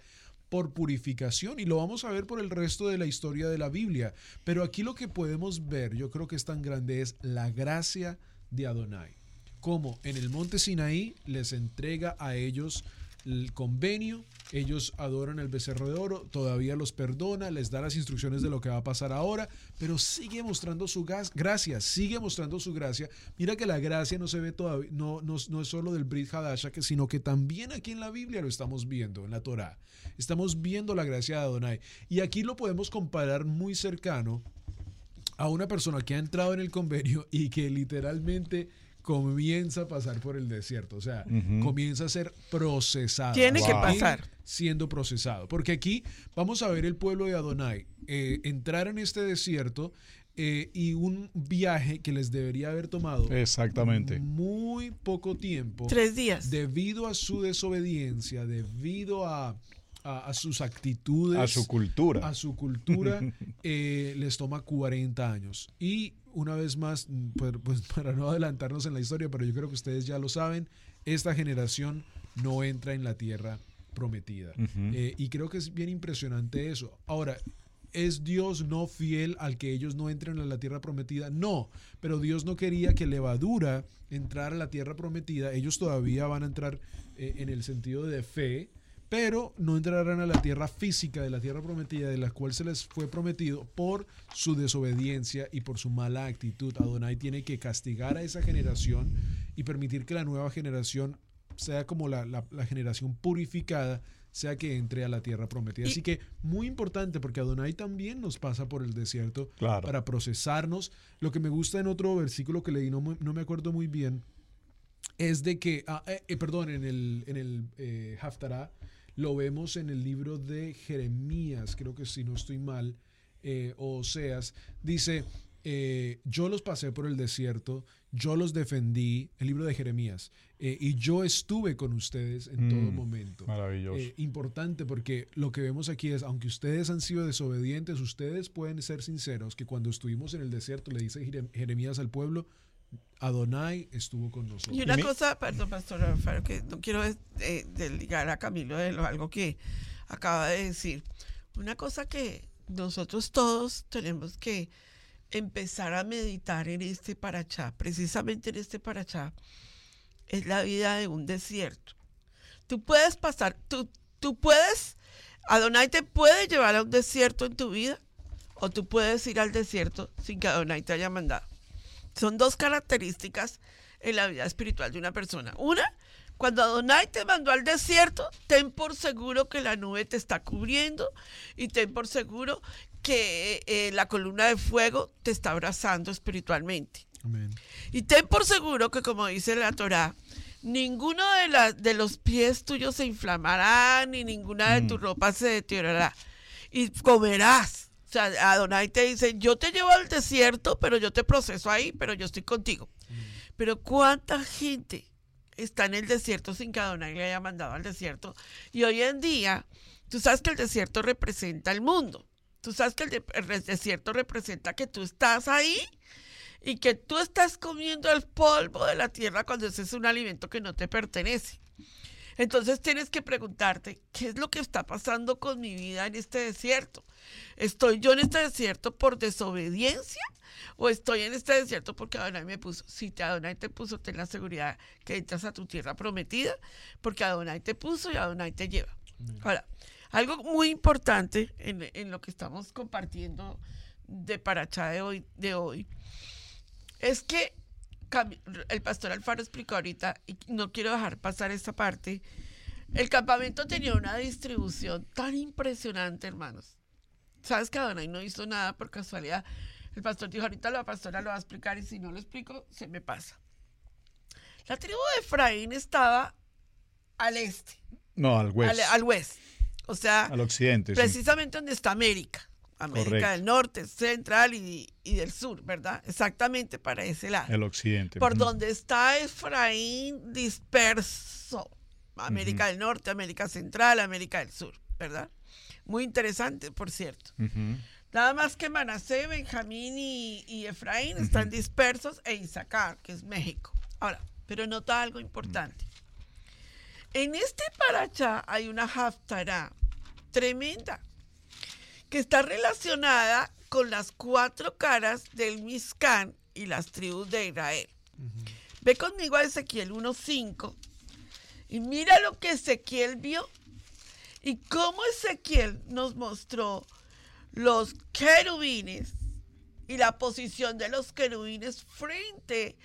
por purificación y lo vamos a ver por el resto de la historia de la Biblia. Pero aquí lo que podemos ver, yo creo que es tan grande, es la gracia de Adonai. Como en el monte Sinaí les entrega a ellos el convenio, ellos adoran el becerro de oro, todavía los perdona, les da las instrucciones de lo que va a pasar ahora, pero sigue mostrando su gas- gracia, sigue mostrando su gracia. Mira que la gracia no se ve todavía, no, no, no es solo del Brit Hadasha, sino que también aquí en la Biblia lo estamos viendo, en la Torá. Estamos viendo la gracia de Adonai. Y aquí lo podemos comparar muy cercano a una persona que ha entrado en el convenio y que literalmente comienza a pasar por el desierto, o sea, comienza a ser procesado. Tiene que pasar. Siendo procesado. Porque aquí vamos a ver el pueblo de Adonai eh, entrar en este desierto eh, y un viaje que les debería haber tomado Exactamente. muy poco tiempo Tres días. debido a su desobediencia, debido a, a- a sus actitudes, A su cultura. a su cultura, (laughs) eh, les toma 40 años. Y una vez más, pues, (laughs) para no adelantarnos en la historia, pero yo creo que ustedes ya lo saben, esta generación no entra en la tierra prometida. Eh, y creo que es bien impresionante eso. Ahora, ¿Es Dios no fiel al que ellos no entren a la tierra prometida? No, pero Dios no quería que levadura entrara a la tierra prometida. Ellos todavía van a entrar eh, en el sentido de fe, pero no entrarán a la tierra física de la tierra prometida, de la cual se les fue prometido por su desobediencia y por su mala actitud. Adonai tiene que castigar a esa generación y permitir que la nueva generación sea como la, la- la generación purificada, sea que entre a la tierra prometida. Así que muy importante porque Adonai también nos pasa por el desierto para procesarnos. Lo que me gusta en otro versículo que leí, no, no me acuerdo muy bien, es de que, ah, eh, eh, perdón, en el, en el eh, Haftarah, lo vemos en el libro de Jeremías, creo que si no estoy mal, o Oseas, dice, yo los pasé por el desierto, yo los defendí, el libro de Jeremías, y yo estuve con ustedes en todo Mm, momento. maravilloso. importante porque lo que vemos aquí es, aunque ustedes han sido desobedientes, ustedes pueden ser sinceros que cuando estuvimos en el desierto, le dice Jere- Jeremías al pueblo, Adonai estuvo con nosotros. Y una cosa, perdón, Pastor Alfaro, que no quiero eh, desligar a Camilo de lo- algo que acaba de decir. Una cosa que nosotros todos tenemos que empezar a meditar en este parachá, precisamente en este parachá, es la vida de un desierto. Tú puedes pasar, tú, tú puedes, Adonai te puede llevar a un desierto en tu vida, o tú puedes ir al desierto sin que Adonai te haya mandado. Son dos características en la vida espiritual de una persona. Una, cuando Adonai te mandó al desierto, ten por seguro que la nube te está cubriendo y ten por seguro que eh, la columna de fuego te está abrazando espiritualmente. Amén. Y ten por seguro que, como dice la Torá, ninguno de, la- de los pies tuyos se inflamará, ni ninguna de tus ropas se deteriorará. Y comerás. O sea, Adonai te dice, yo te llevo al desierto, pero yo te proceso ahí, pero yo estoy contigo. Pero ¿cuánta gente está en el desierto sin que Adonai le haya mandado al desierto? Y hoy en día, tú sabes que el desierto representa el mundo. Tú sabes que el, de- el desierto representa que tú estás ahí y que tú estás comiendo el polvo de la tierra cuando ese es un alimento que no te pertenece. Entonces tienes que preguntarte, ¿qué es lo que está pasando con mi vida en este desierto? ¿Estoy yo en este desierto por desobediencia o estoy en este desierto porque Adonai me puso? Si te Adonai te puso, ten la seguridad que entras a tu tierra prometida porque Adonai te puso y Adonai te lleva. Ahora, algo muy importante en, en lo que estamos compartiendo de Parachá de hoy, de hoy es que el pastor Alfaro explicó ahorita, y no quiero dejar pasar esta parte, el campamento tenía una distribución tan impresionante, hermanos. ¿Sabes que Adonai no hizo nada por casualidad? El pastor dijo, ahorita la pastora lo va a explicar y si no lo explico, se me pasa. La tribu de Efraín estaba al este, No, al al, west. al oeste. O sea, Al occidente. sí. precisamente donde está América. América Correcto. del Norte, Central y, y del Sur, ¿verdad? Exactamente para ese lado. El occidente. Por donde está Efraín disperso. América del Norte, América Central, América del Sur, ¿verdad? Muy interesante, por cierto. Nada más que Manasé, Benjamín y, y Efraín están dispersos e Isaacar, que es México. Ahora, pero nota algo importante. En este paracha hay una haftará tremenda que está relacionada con las cuatro caras del Mizcán y las tribus de Israel. Ve conmigo a Ezequiel 1.5 y mira lo que Ezequiel vio y cómo Ezequiel nos mostró los querubines y la posición de los querubines frente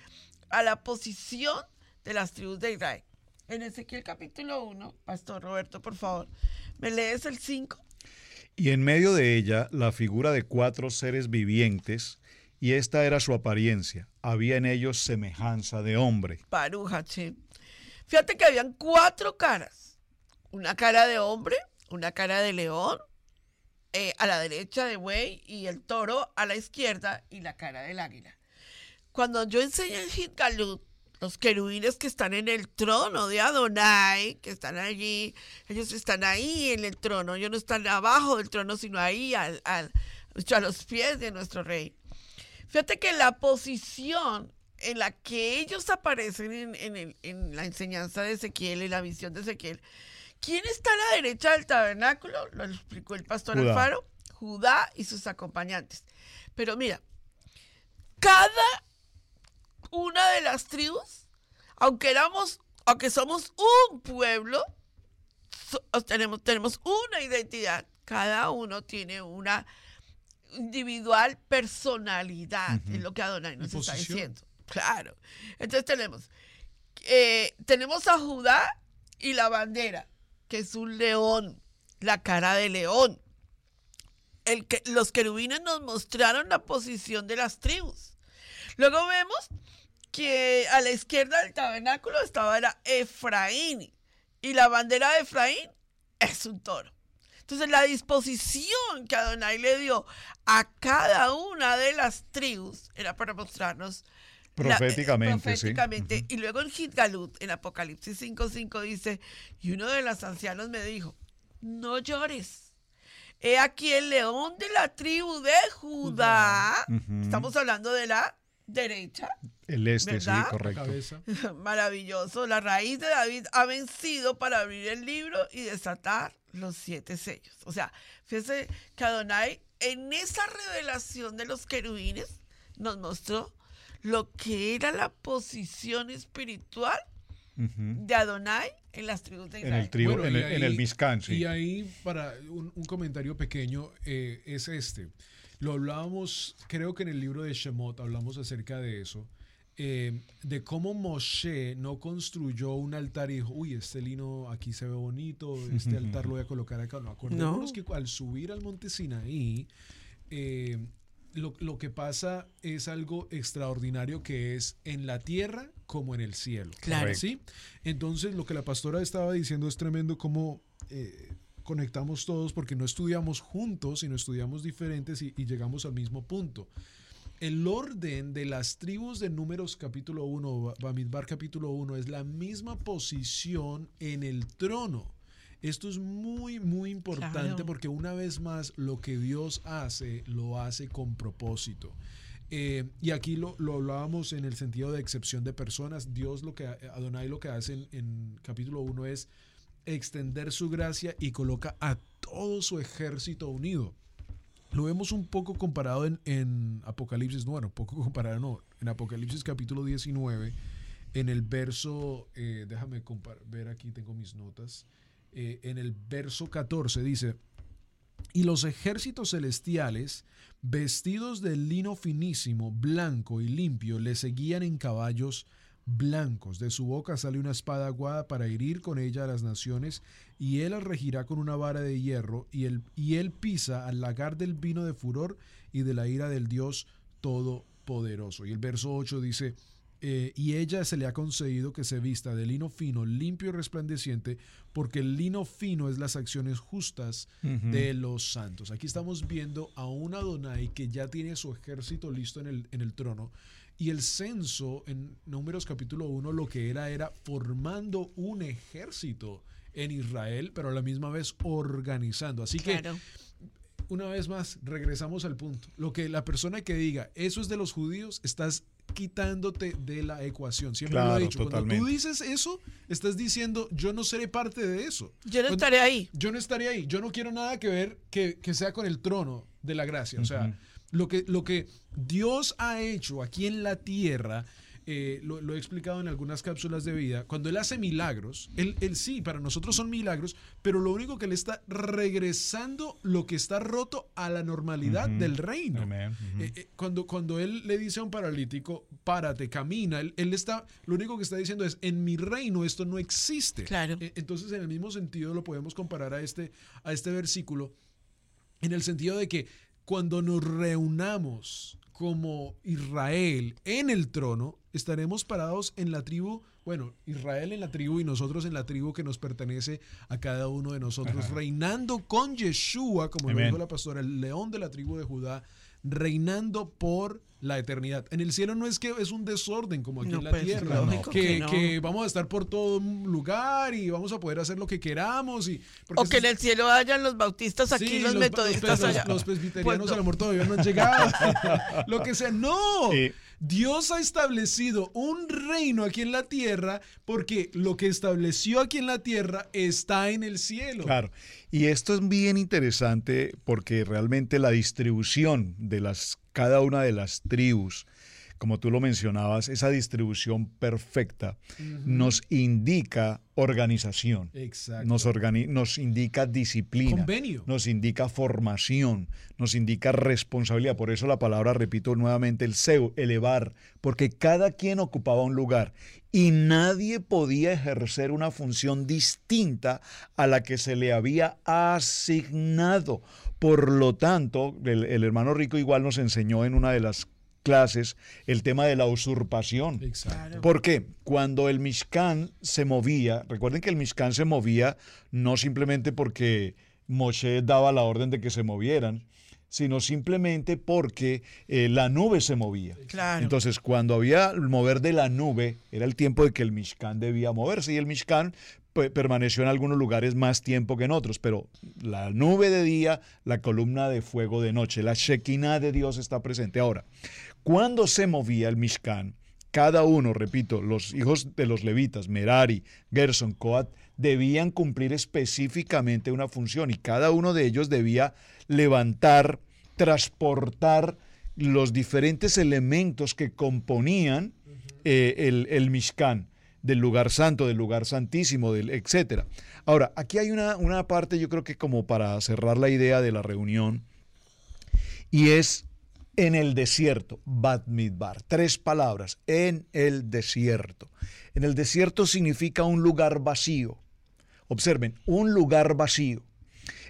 a la posición de las tribus de Israel. En Ezequiel capítulo 1, Pastor Roberto, por favor, ¿me lees el 5? Y en medio de ella la figura de cuatro seres vivientes, y esta era su apariencia. Había en ellos semejanza de hombre. Parujache. Fíjate que habían cuatro caras. Una cara de hombre, una cara de león, eh, a la derecha de buey y el toro a la izquierda y la cara del águila. Cuando yo enseñé en Hitgalut, los querubines que están en el trono de Adonai, que están allí, ellos están ahí en el trono, ellos no están abajo del trono, sino ahí al- al- a los pies de nuestro rey. Fíjate que la posición en la que ellos aparecen en, en el- en la enseñanza de Ezequiel, en la visión de Ezequiel, ¿quién está a la derecha del tabernáculo? Lo explicó el pastor Judá. Alfaro, Judá y sus acompañantes. Pero mira, cada una de las tribus, aunque éramos, aunque somos un pueblo, so- tenemos, tenemos una identidad, cada uno tiene una individual personalidad, es lo que Adonai nos está diciendo. Claro. Entonces tenemos, eh, tenemos a Judá y la bandera, que es un león, la cara de león. El que, los querubines nos mostraron la posición de las tribus. Luego vemos que a la izquierda del tabernáculo estaba era Efraín y la bandera de Efraín es un toro. Entonces la disposición que Adonai le dio a cada una de las tribus era para mostrarnos Proféticamente, proféticamente. Y luego en Gitgalut, en Apocalipsis 5.5 dice, y uno de los ancianos me dijo, no llores. He aquí el león de la tribu de Judá. Estamos hablando de la derecha. El este, sí, correcto. (laughs) Maravilloso. La raíz de David ha vencido para abrir el libro y desatar los siete sellos. O sea, fíjese que Adonai en esa revelación de los querubines nos mostró lo que era la posición espiritual de Adonai en las tribus de Israel. En el, tribu, en, el, sí. Y ahí, para un, comentario pequeño, eh, es este. Lo hablábamos, creo que en el libro de Shemot hablamos acerca de eso. Eh, de cómo Moshe no construyó un altar y dijo, uy, este lino aquí se ve bonito, este altar lo voy a colocar acá. No, acordémonos que al subir al monte Sinaí, eh, lo, que pasa es algo extraordinario que es en la tierra como en el cielo. Claro. ¿sí? Entonces, lo que la pastora estaba diciendo es tremendo cómo eh, conectamos todos porque no estudiamos juntos, sino estudiamos diferentes y, y llegamos al mismo punto el orden de las tribus de Números capítulo 1, Bamidbar capítulo 1, es la misma posición en el trono. Esto es muy, muy importante porque una vez más lo que Dios hace, lo hace con propósito. Eh, y aquí lo, hablábamos en el sentido de excepción de personas. Dios lo que, Adonai lo que hace en, en capítulo 1 es extender su gracia y coloca a todo su ejército unido. Lo vemos un poco comparado en, Apocalipsis, bueno, poco comparado, no, en Apocalipsis capítulo 19, en el verso, eh, déjame ver aquí, tengo mis notas, eh, en el verso 14 dice, y los ejércitos celestiales, vestidos de lino finísimo, blanco y limpio, le seguían en caballos blancos. De su boca sale una espada aguada para herir con ella a las naciones, y él las regirá con una vara de hierro, y él, y él pisa al lagar del vino de furor y de la ira del Dios Todopoderoso. Y el verso 8 dice, eh, y ella se le ha concedido que se vista de lino fino, limpio y resplandeciente, porque el lino fino es las acciones justas de los santos. Aquí estamos viendo a un Adonai que ya tiene su ejército listo en el, en el trono y el censo en Números capítulo 1 lo que era era formando un ejército en Israel, pero a la misma vez organizando. Así que, una vez más, regresamos al punto. Lo que la persona que diga, eso es de los judíos, estás quitándote de la ecuación. Siempre lo he dicho. Cuando tú dices eso, estás diciendo, yo no seré parte de eso. Yo no estaré ahí. Yo no estaré ahí. Yo no quiero nada que ver que, sea con el trono de la gracia. O sea, lo que, lo que Dios ha hecho aquí en la tierra, eh, lo, he explicado en algunas cápsulas de vida, cuando Él hace milagros, él, sí, para nosotros son milagros, pero lo único que Él está regresando lo que está roto a la normalidad del reino. Eh, eh, cuando, cuando Él le dice a un paralítico, párate, camina, él, está, lo único que está diciendo es, en mi reino esto no existe. Claro. entonces, en el mismo sentido, lo podemos comparar a este, a este versículo, en el sentido de que cuando nos reunamos como Israel en el trono, estaremos parados en la tribu, bueno, Israel en la tribu y nosotros en la tribu que nos pertenece a cada uno de nosotros, reinando con Yeshua, como lo dijo la pastora, el león de la tribu de Judá, reinando por la eternidad. En el cielo no es que es un desorden como aquí en la pues, tierra, que, vamos a estar por todo lugar y vamos a poder hacer lo que queramos. Y, o que en el cielo hayan los bautistas aquí, los, metodistas allá. Los, presbiterianos al amor todavía no han llegado. (laughs) lo que sea, no. Dios ha establecido un reino aquí en la tierra porque lo que estableció aquí en la tierra está en el cielo. Claro. Y esto es bien interesante porque realmente la distribución de las, cada una de las tribus como tú lo mencionabas, esa distribución perfecta nos indica organización, Exacto. nos, organi- nos indica disciplina, Convenio. nos indica formación, nos indica responsabilidad. Por eso la palabra, repito nuevamente, el seu, elevar, porque cada quien ocupaba un lugar y nadie podía ejercer una función distinta a la que se le había asignado. Por lo tanto, el, el hermano Rico igual nos enseñó en una de las clases el tema de la usurpación. Exacto. Porque cuando el Mishkan se movía, recuerden que el Mishkan se movía no simplemente porque Moshe daba la orden de que se movieran, sino simplemente porque eh, la nube se movía. Claro. Entonces, cuando había el mover de la nube, era el tiempo de que el Mishkan debía moverse y el Mishkan pe- permaneció en algunos lugares más tiempo que en otros, pero la nube de día, la columna de fuego de noche, la Shekinah de Dios está presente. Ahora, cuando se movía el Mishkan, cada uno, repito, los hijos de los levitas, Merari, Gerson, Coat, debían cumplir específicamente una función y cada uno de ellos debía levantar, transportar los diferentes elementos que componían eh, el, el Mishkan, del lugar santo, del lugar santísimo, del, etc. Ahora, aquí hay una, una parte, yo creo que como para cerrar la idea de la reunión, y es en el desierto, Bat Midbar. Tres palabras, en el desierto. En el desierto significa un lugar vacío. Observen, un lugar vacío.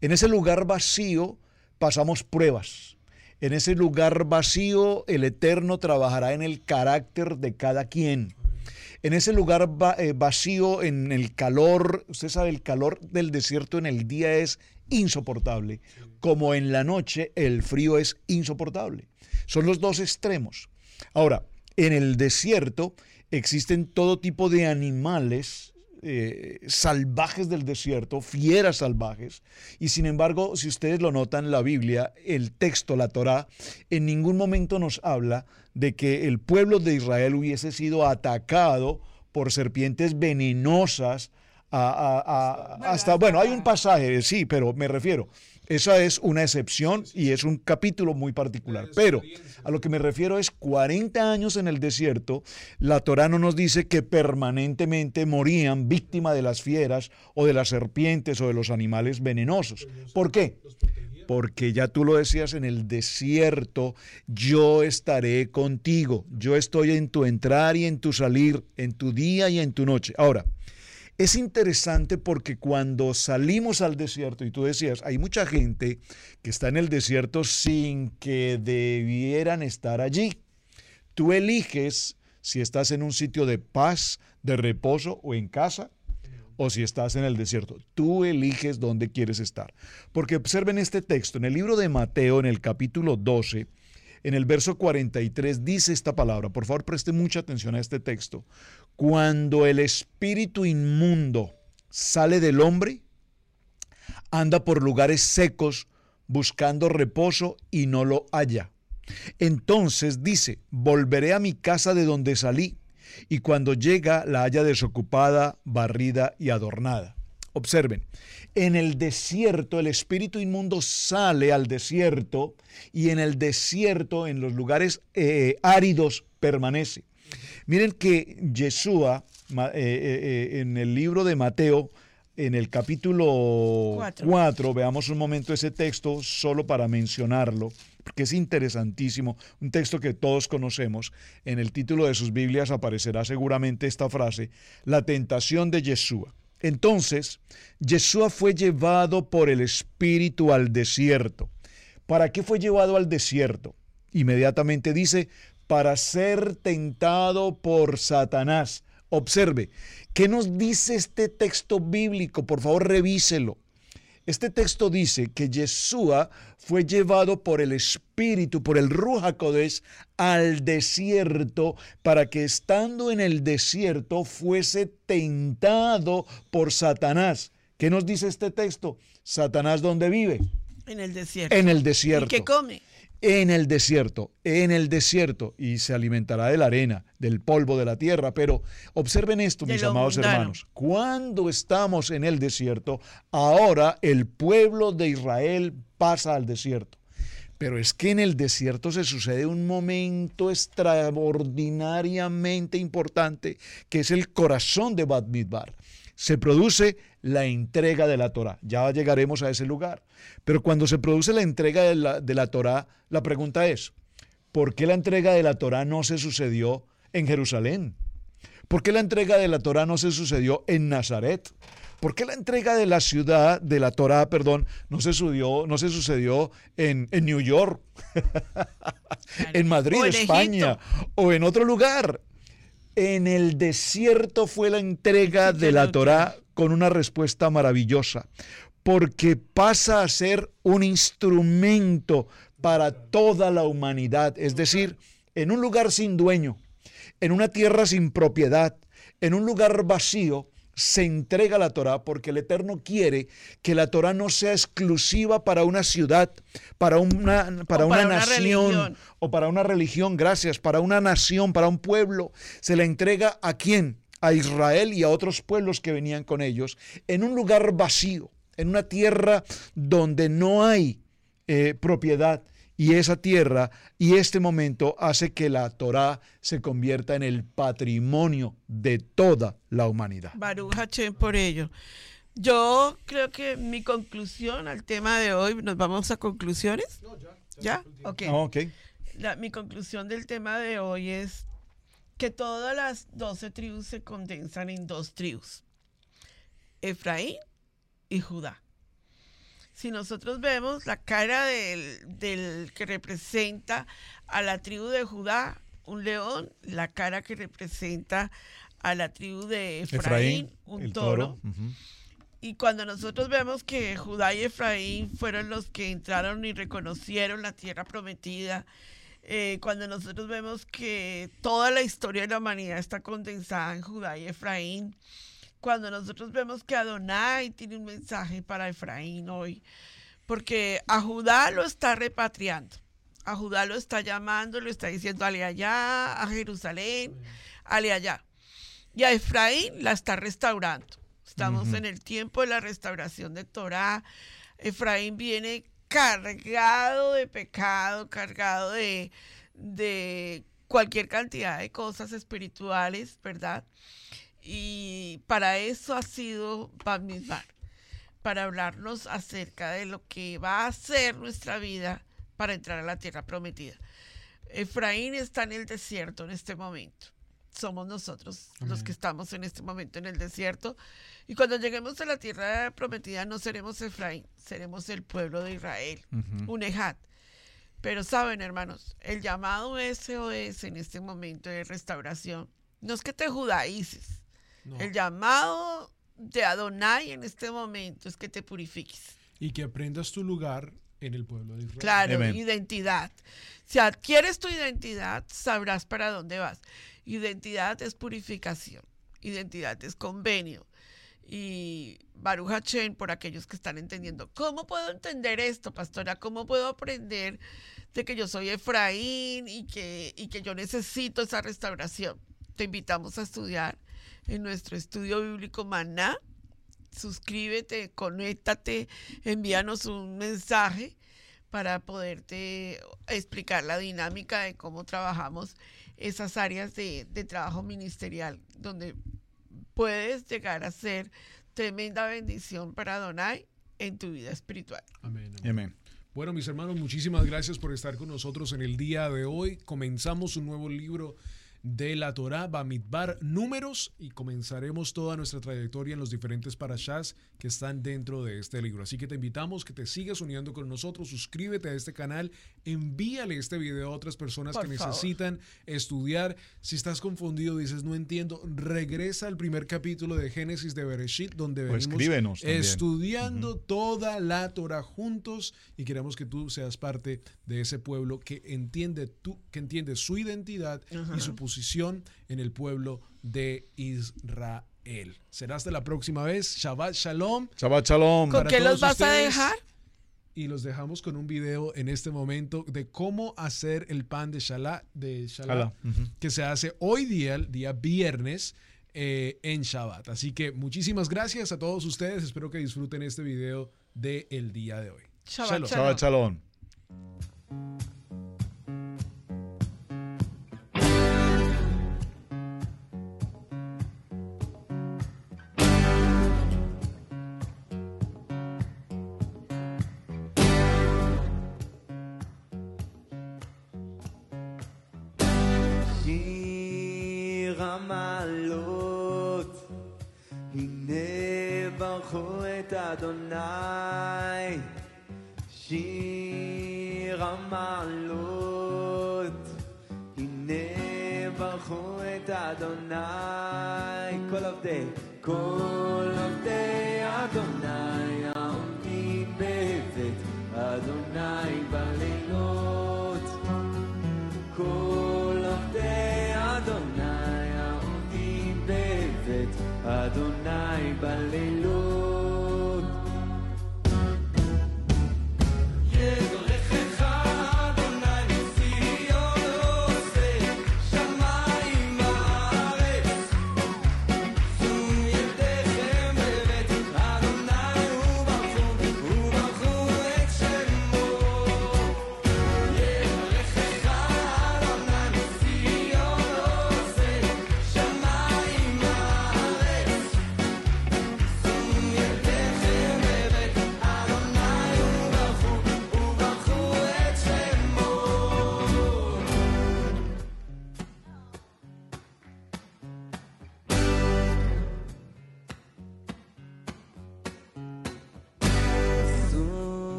En ese lugar vacío pasamos pruebas. En ese lugar vacío el Eterno trabajará en el carácter de cada quien. En ese lugar eh, vacío, en el calor, usted sabe, el calor del desierto en el día es insoportable, como en la noche el frío es insoportable. Son los dos extremos. Ahora, en el desierto existen todo tipo de animales eh, salvajes del desierto, fieras salvajes, y sin embargo, si ustedes lo notan, la Biblia, el texto, la Torá, en ningún momento nos habla de que el pueblo de Israel hubiese sido atacado por serpientes venenosas. A- a- a- hasta, bueno, hay un pasaje, sí, pero me refiero, esa es una excepción y es un capítulo muy particular. Pero a lo que me refiero es 40 años en el desierto, la Torá no nos dice que permanentemente morían víctima de las fieras o de las serpientes o de los animales venenosos. ¿Por qué? Porque ya tú lo decías, en el desierto yo estaré contigo. Yo estoy en tu entrar y en tu salir, en tu día y en tu noche. Ahora, es interesante porque cuando salimos al desierto, y tú decías, hay mucha gente que está en el desierto sin que debieran estar allí. Tú eliges si estás en un sitio de paz, de reposo o en casa, o si estás en el desierto. Tú eliges dónde quieres estar. Porque observen este texto, en el libro de Mateo, en el capítulo 12, en el verso 43, dice esta palabra. Por favor, preste mucha atención a este texto. Cuando el espíritu inmundo sale del hombre, anda por lugares secos buscando reposo y no lo halla. Entonces dice, volveré a mi casa de donde salí, y cuando llega la haya desocupada, barrida y adornada. Observen, en el desierto el espíritu inmundo sale al desierto y en el desierto, en los lugares eh, áridos, permanece. Miren que Yeshua, eh, eh, en el libro de Mateo, en el capítulo Cuatro. 4, veamos un momento ese texto solo para mencionarlo, porque es interesantísimo, un texto que todos conocemos. En el título de sus Biblias aparecerá seguramente esta frase, la tentación de Yeshua. Entonces, Yeshua fue llevado por el Espíritu al desierto. ¿Para qué fue llevado al desierto? Inmediatamente dice, para ser tentado por Satanás. Observe, ¿qué nos dice este texto bíblico? Por favor, revíselo. Este texto dice que Yeshua fue llevado por el Espíritu, por el Ruach Kodesh, al desierto para que estando en el desierto fuese tentado por Satanás. ¿Qué nos dice este texto? Satanás, ¿dónde vive? En el desierto. En el desierto. ¿Y qué come? En el desierto, en el desierto, y se alimentará de la arena, del polvo de la tierra. Pero observen esto, mis amados mundano. hermanos. Cuando estamos en el desierto, ahora el pueblo de Israel pasa al desierto. Pero es que en el desierto se sucede un momento extraordinariamente importante, que es el corazón de Bad Midbar. Se produce la entrega de la Torah. Ya llegaremos a ese lugar. Pero cuando se produce la entrega de la, de la Torah, la pregunta es, ¿por qué la entrega de la Torah no se sucedió en Jerusalén? ¿Por qué la entrega de la Torah no se sucedió en Nazaret? ¿Por qué la entrega de la ciudad, de la Torah, perdón, no se sucedió, no se sucedió en, en New York, (laughs) en Madrid, O en España, o en otro lugar? En el desierto fue la entrega de la Torah con una respuesta maravillosa, porque pasa a ser un instrumento para toda la humanidad, es decir, en un lugar sin dueño, en una tierra sin propiedad, en un lugar vacío, se entrega la Torah porque el Eterno quiere que la Torah no sea exclusiva para una ciudad, para una, para O una para una nación religión. o para una religión, gracias, para una nación, para un pueblo. Se la entrega a quién? A Israel y a otros pueblos que venían con ellos, en un lugar vacío, en una tierra donde no hay eh, propiedad. Y esa tierra y este momento hace que la Torah se convierta en el patrimonio de toda la humanidad. Baruch Hachem por ello. Yo creo que mi conclusión al tema de hoy, ¿nos vamos a conclusiones? ya. Ok. Ah, ok. La- mi conclusión del tema de hoy es que todas las doce tribus se condensan en dos tribus, Efraín y Judá. Si nosotros vemos la cara del, del que representa a la tribu de Judá, un león, la cara que representa a la tribu de Efraín, un el toro. Y cuando nosotros vemos que Judá y Efraín fueron los que entraron y reconocieron la tierra prometida, eh, cuando nosotros vemos que toda la historia de la humanidad está condensada en Judá y Efraín, cuando nosotros vemos que Adonai tiene un mensaje para Efraín hoy, porque a Judá lo está repatriando, a Judá lo está llamando, lo está diciendo, ale allá, a Jerusalén, ale allá. Y a Efraín la está restaurando. Estamos en el tiempo de la restauración de Torah. Efraín viene cargado de pecado, cargado de, de cualquier cantidad de cosas espirituales, ¿verdad? Y para eso ha sido Bamidbar, para hablarnos acerca de lo que va a ser nuestra vida para entrar a la tierra prometida. Efraín está en el desierto en este momento. Somos nosotros los que estamos en este momento en el desierto. Y cuando lleguemos a la tierra prometida no seremos Efraín, seremos el pueblo de Israel, Ujú. un Ejat. Pero saben, hermanos, el llamado SOS en este momento de restauración no es que te judaices. El llamado de Adonai en este momento es que te purifiques. Y que aprendas tu lugar en el pueblo de Israel. Claro, identidad. Si adquieres tu identidad, sabrás para dónde vas. Identidad es purificación. Identidad es convenio. Y Baruch Hachem, por aquellos que están entendiendo, ¿cómo puedo entender esto, pastora? ¿Cómo puedo aprender de que yo soy Efraín y que, y que yo necesito esa restauración? Te invitamos a estudiar en nuestro estudio bíblico Maná. Suscríbete, conéctate, envíanos un mensaje para poderte explicar la dinámica de cómo trabajamos esas áreas de, de trabajo ministerial, donde puedes llegar a ser tremenda bendición para Adonai en tu vida espiritual. Amén. Amén. Bueno, mis hermanos, muchísimas gracias por estar con nosotros en el día de hoy. Comenzamos un nuevo libro de la Torah, Bamidbar, números, y comenzaremos toda nuestra trayectoria en los diferentes parashas que están dentro de este libro. Así que te invitamos que te sigas uniendo con nosotros, suscríbete a este canal, envíale este video a otras personas Por que favor. necesitan estudiar. Si estás confundido, dices, no entiendo, regresa al primer capítulo de Génesis de Bereshit, donde O venimos estudiando toda la Torah juntos y queremos que tú seas parte de ese pueblo que entiende tú, que entiende su identidad y su posición en el pueblo de Israel. Será hasta la próxima vez. Shabbat Shalom. Shabbat Shalom. ¿Con qué los vas a dejar? Y los dejamos con un video en este momento de cómo hacer el pan de Shalá, de Shalá, que se hace hoy día, el día viernes, eh, en Shabbat. Así que muchísimas gracias a todos ustedes. Espero que disfruten este video del día de hoy. Shabbat Shabbat Shalom. diventato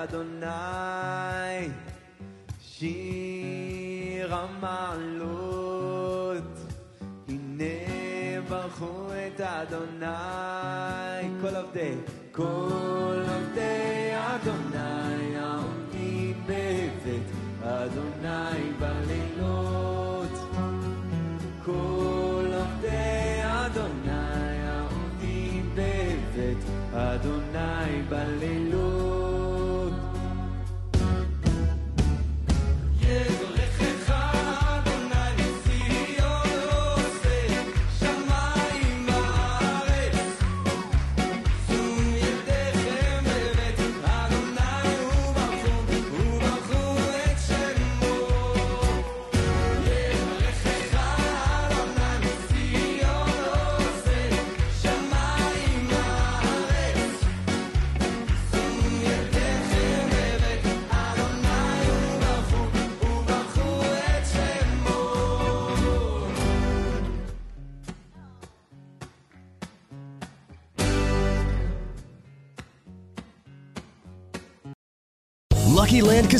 زاد